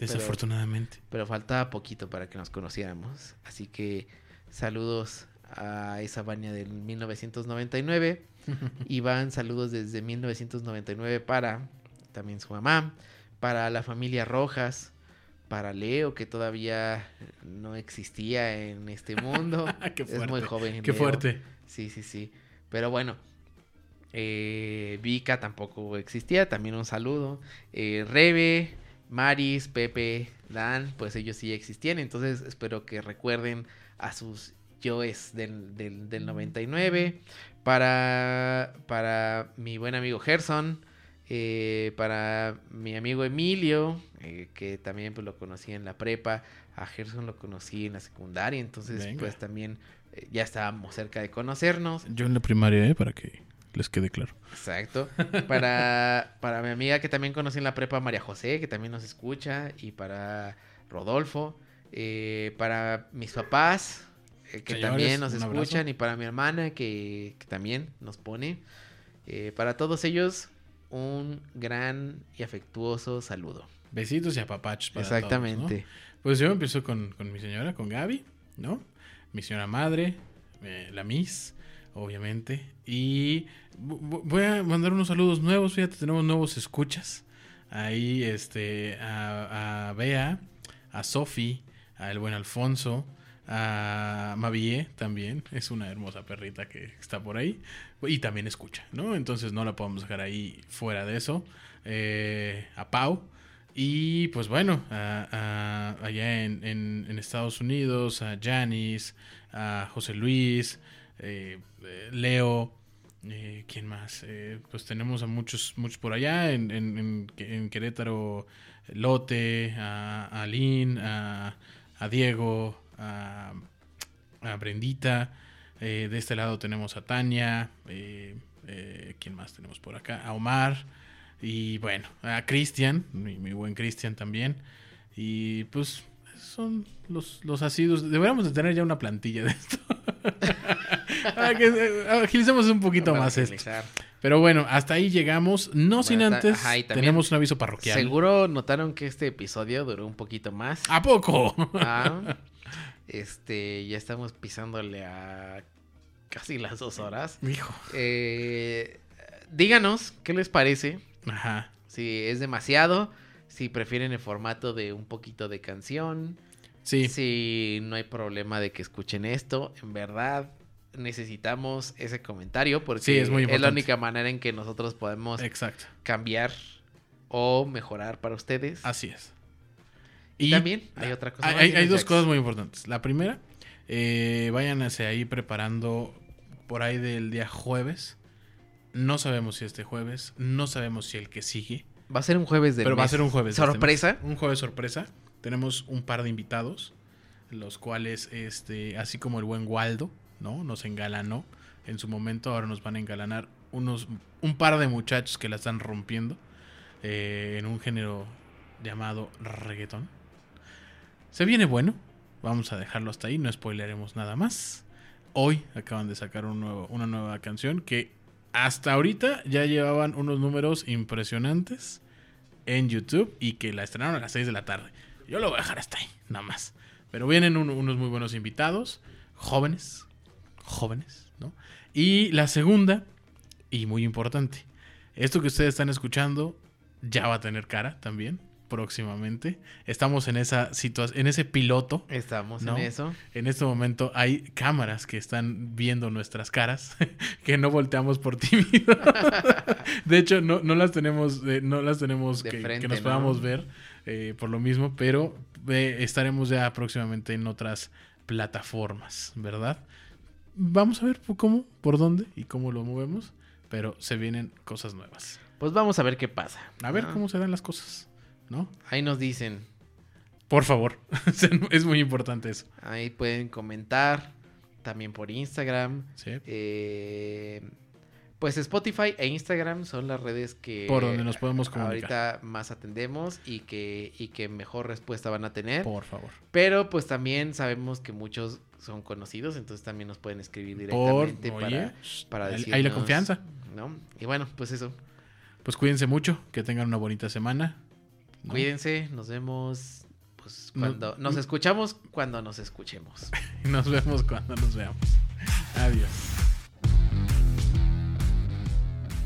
Desafortunadamente. pero faltaba poquito para que nos conociéramos. Así que saludos a esa baña del 1999. Iván, saludos desde 1999 para también su mamá, para la familia Rojas, para Leo, que todavía no existía en este mundo. Qué Es muy fuerte, joven. Qué Leo. fuerte. Sí, sí, sí. Pero bueno, eh, Vika tampoco existía, también un saludo. Eh, Rebe, Maris, Pepe, Dan, pues ellos sí existían. Entonces espero que recuerden a sus yoes del, del, del 99. Para, para mi buen amigo Gerson. eh, para mi amigo Emilio, eh, que también pues, lo conocí en la prepa. A Gerson lo conocí en la secundaria. Entonces, Venga. pues también eh, ya estábamos cerca de conocernos. Yo en la primaria, ¿eh? Para que les quede claro. Exacto. Para, para mi amiga que también conocí en la prepa, María José, que también nos escucha. Y para Rodolfo. eh, para mis papás, eh, que Señores, también nos abrazo. escuchan. Y para mi hermana, que, que también nos pone. Eh, para todos ellos, un gran y afectuoso saludo. Besitos y apapachos para todos, ¿no? Exactamente. Pues yo empiezo con, con mi señora, con Gaby, ¿no? Mi señora madre, eh, la Miss, obviamente. Y voy a mandar unos saludos nuevos, fíjate, tenemos nuevos escuchas. Ahí, este, a, Bea, a Sofi, a el buen Alfonso, a Mavie también, es una hermosa perrita que está por ahí. Y también escucha, ¿no? Entonces no la podemos dejar ahí fuera de eso. Eh, a Pau. Y pues bueno, a- allá en Estados Unidos, a Janice, a José Luis, eh, eh, Leo, eh, ¿quién más? Eh, pues tenemos a muchos, muchos por allá, en, en- en- Querétaro, Lote, a, a, a Diego, a, a Brendita. Eh, de este lado tenemos a Tania, eh, eh, ¿quién más tenemos por acá? A Omar. Y bueno, a Cristian, mi, mi buen Cristian también. Y pues son los, los asiduos. Deberíamos de tener ya una plantilla de esto. Para que eh, agilicemos un poquito más esto. Pero bueno, hasta ahí llegamos. No sin antes, ajá, tenemos un aviso parroquial. Seguro notaron que este episodio duró un poquito más. ¿A poco? Ah, este, ya estamos pisándole a casi las dos horas. Hijo. Eh, díganos qué les parece. Ajá. Si es demasiado, si prefieren el formato de un poquito de canción. Sí. Si no hay problema de que escuchen esto, en verdad necesitamos ese comentario porque Sí, es muy la única manera en que nosotros podemos Exacto. cambiar o mejorar para ustedes. Así es. Y también hay otra cosa Hay, hay- dos Jax. cosas muy importantes. La primera, eh, váyanse ahí preparando por ahí del día jueves. No sabemos si este jueves, no sabemos si el que sigue. Va a ser un jueves de Pero va a ser un jueves. este Sorpresa. Un jueves sorpresa. Tenemos un par de invitados, los cuales, este, así como el buen Waldo, ¿no? Nos engalanó en su momento. Ahora nos van a engalanar unos, un par de muchachos que la están rompiendo eh, en un género llamado reggaetón. Se viene bueno. Vamos a dejarlo hasta ahí. No spoileremos nada más. Hoy acaban de sacar un nuevo- una nueva canción que hasta ahorita ya llevaban unos números impresionantes en YouTube y que la estrenaron a las 6 de la tarde. Yo lo voy a dejar hasta ahí, nada más. Pero vienen un- unos muy buenos invitados, jóvenes, jóvenes, ¿no? Y la segunda, y muy importante, esto que ustedes están escuchando ya va a tener cara también próximamente. Estamos en esa situación, en ese piloto. Estamos ¿no? en eso. En este momento hay cámaras que están viendo nuestras caras, que no volteamos por tímido. de hecho, no, no las tenemos, eh, no las tenemos que, frente, que nos ¿no? podamos ver eh, por lo mismo, pero eh, estaremos ya próximamente en otras plataformas, ¿verdad? Vamos a ver cómo, por dónde y cómo lo movemos, pero se vienen cosas nuevas. Pues vamos a ver qué pasa. A ver cómo se dan las cosas, ¿no? Ahí nos dicen. Por favor, es muy importante eso. Ahí pueden comentar. También por Instagram. ¿sí? Eh, pues Spotify e Instagram son las redes que Por donde nos podemos comunicar. ahorita más atendemos y que, y que mejor respuesta van a tener. Por favor. Pero pues también sabemos que muchos son conocidos, entonces también nos pueden escribir Por, directamente oye, para, para decirnos, ahí la confianza. ¿no? Y bueno, pues eso. Pues cuídense mucho, que tengan una bonita semana. ¿no? Cuídense, nos vemos. Pues No- cuando nos escuchamos, cuando nos escuchemos. Nos vemos cuando nos veamos. Adiós.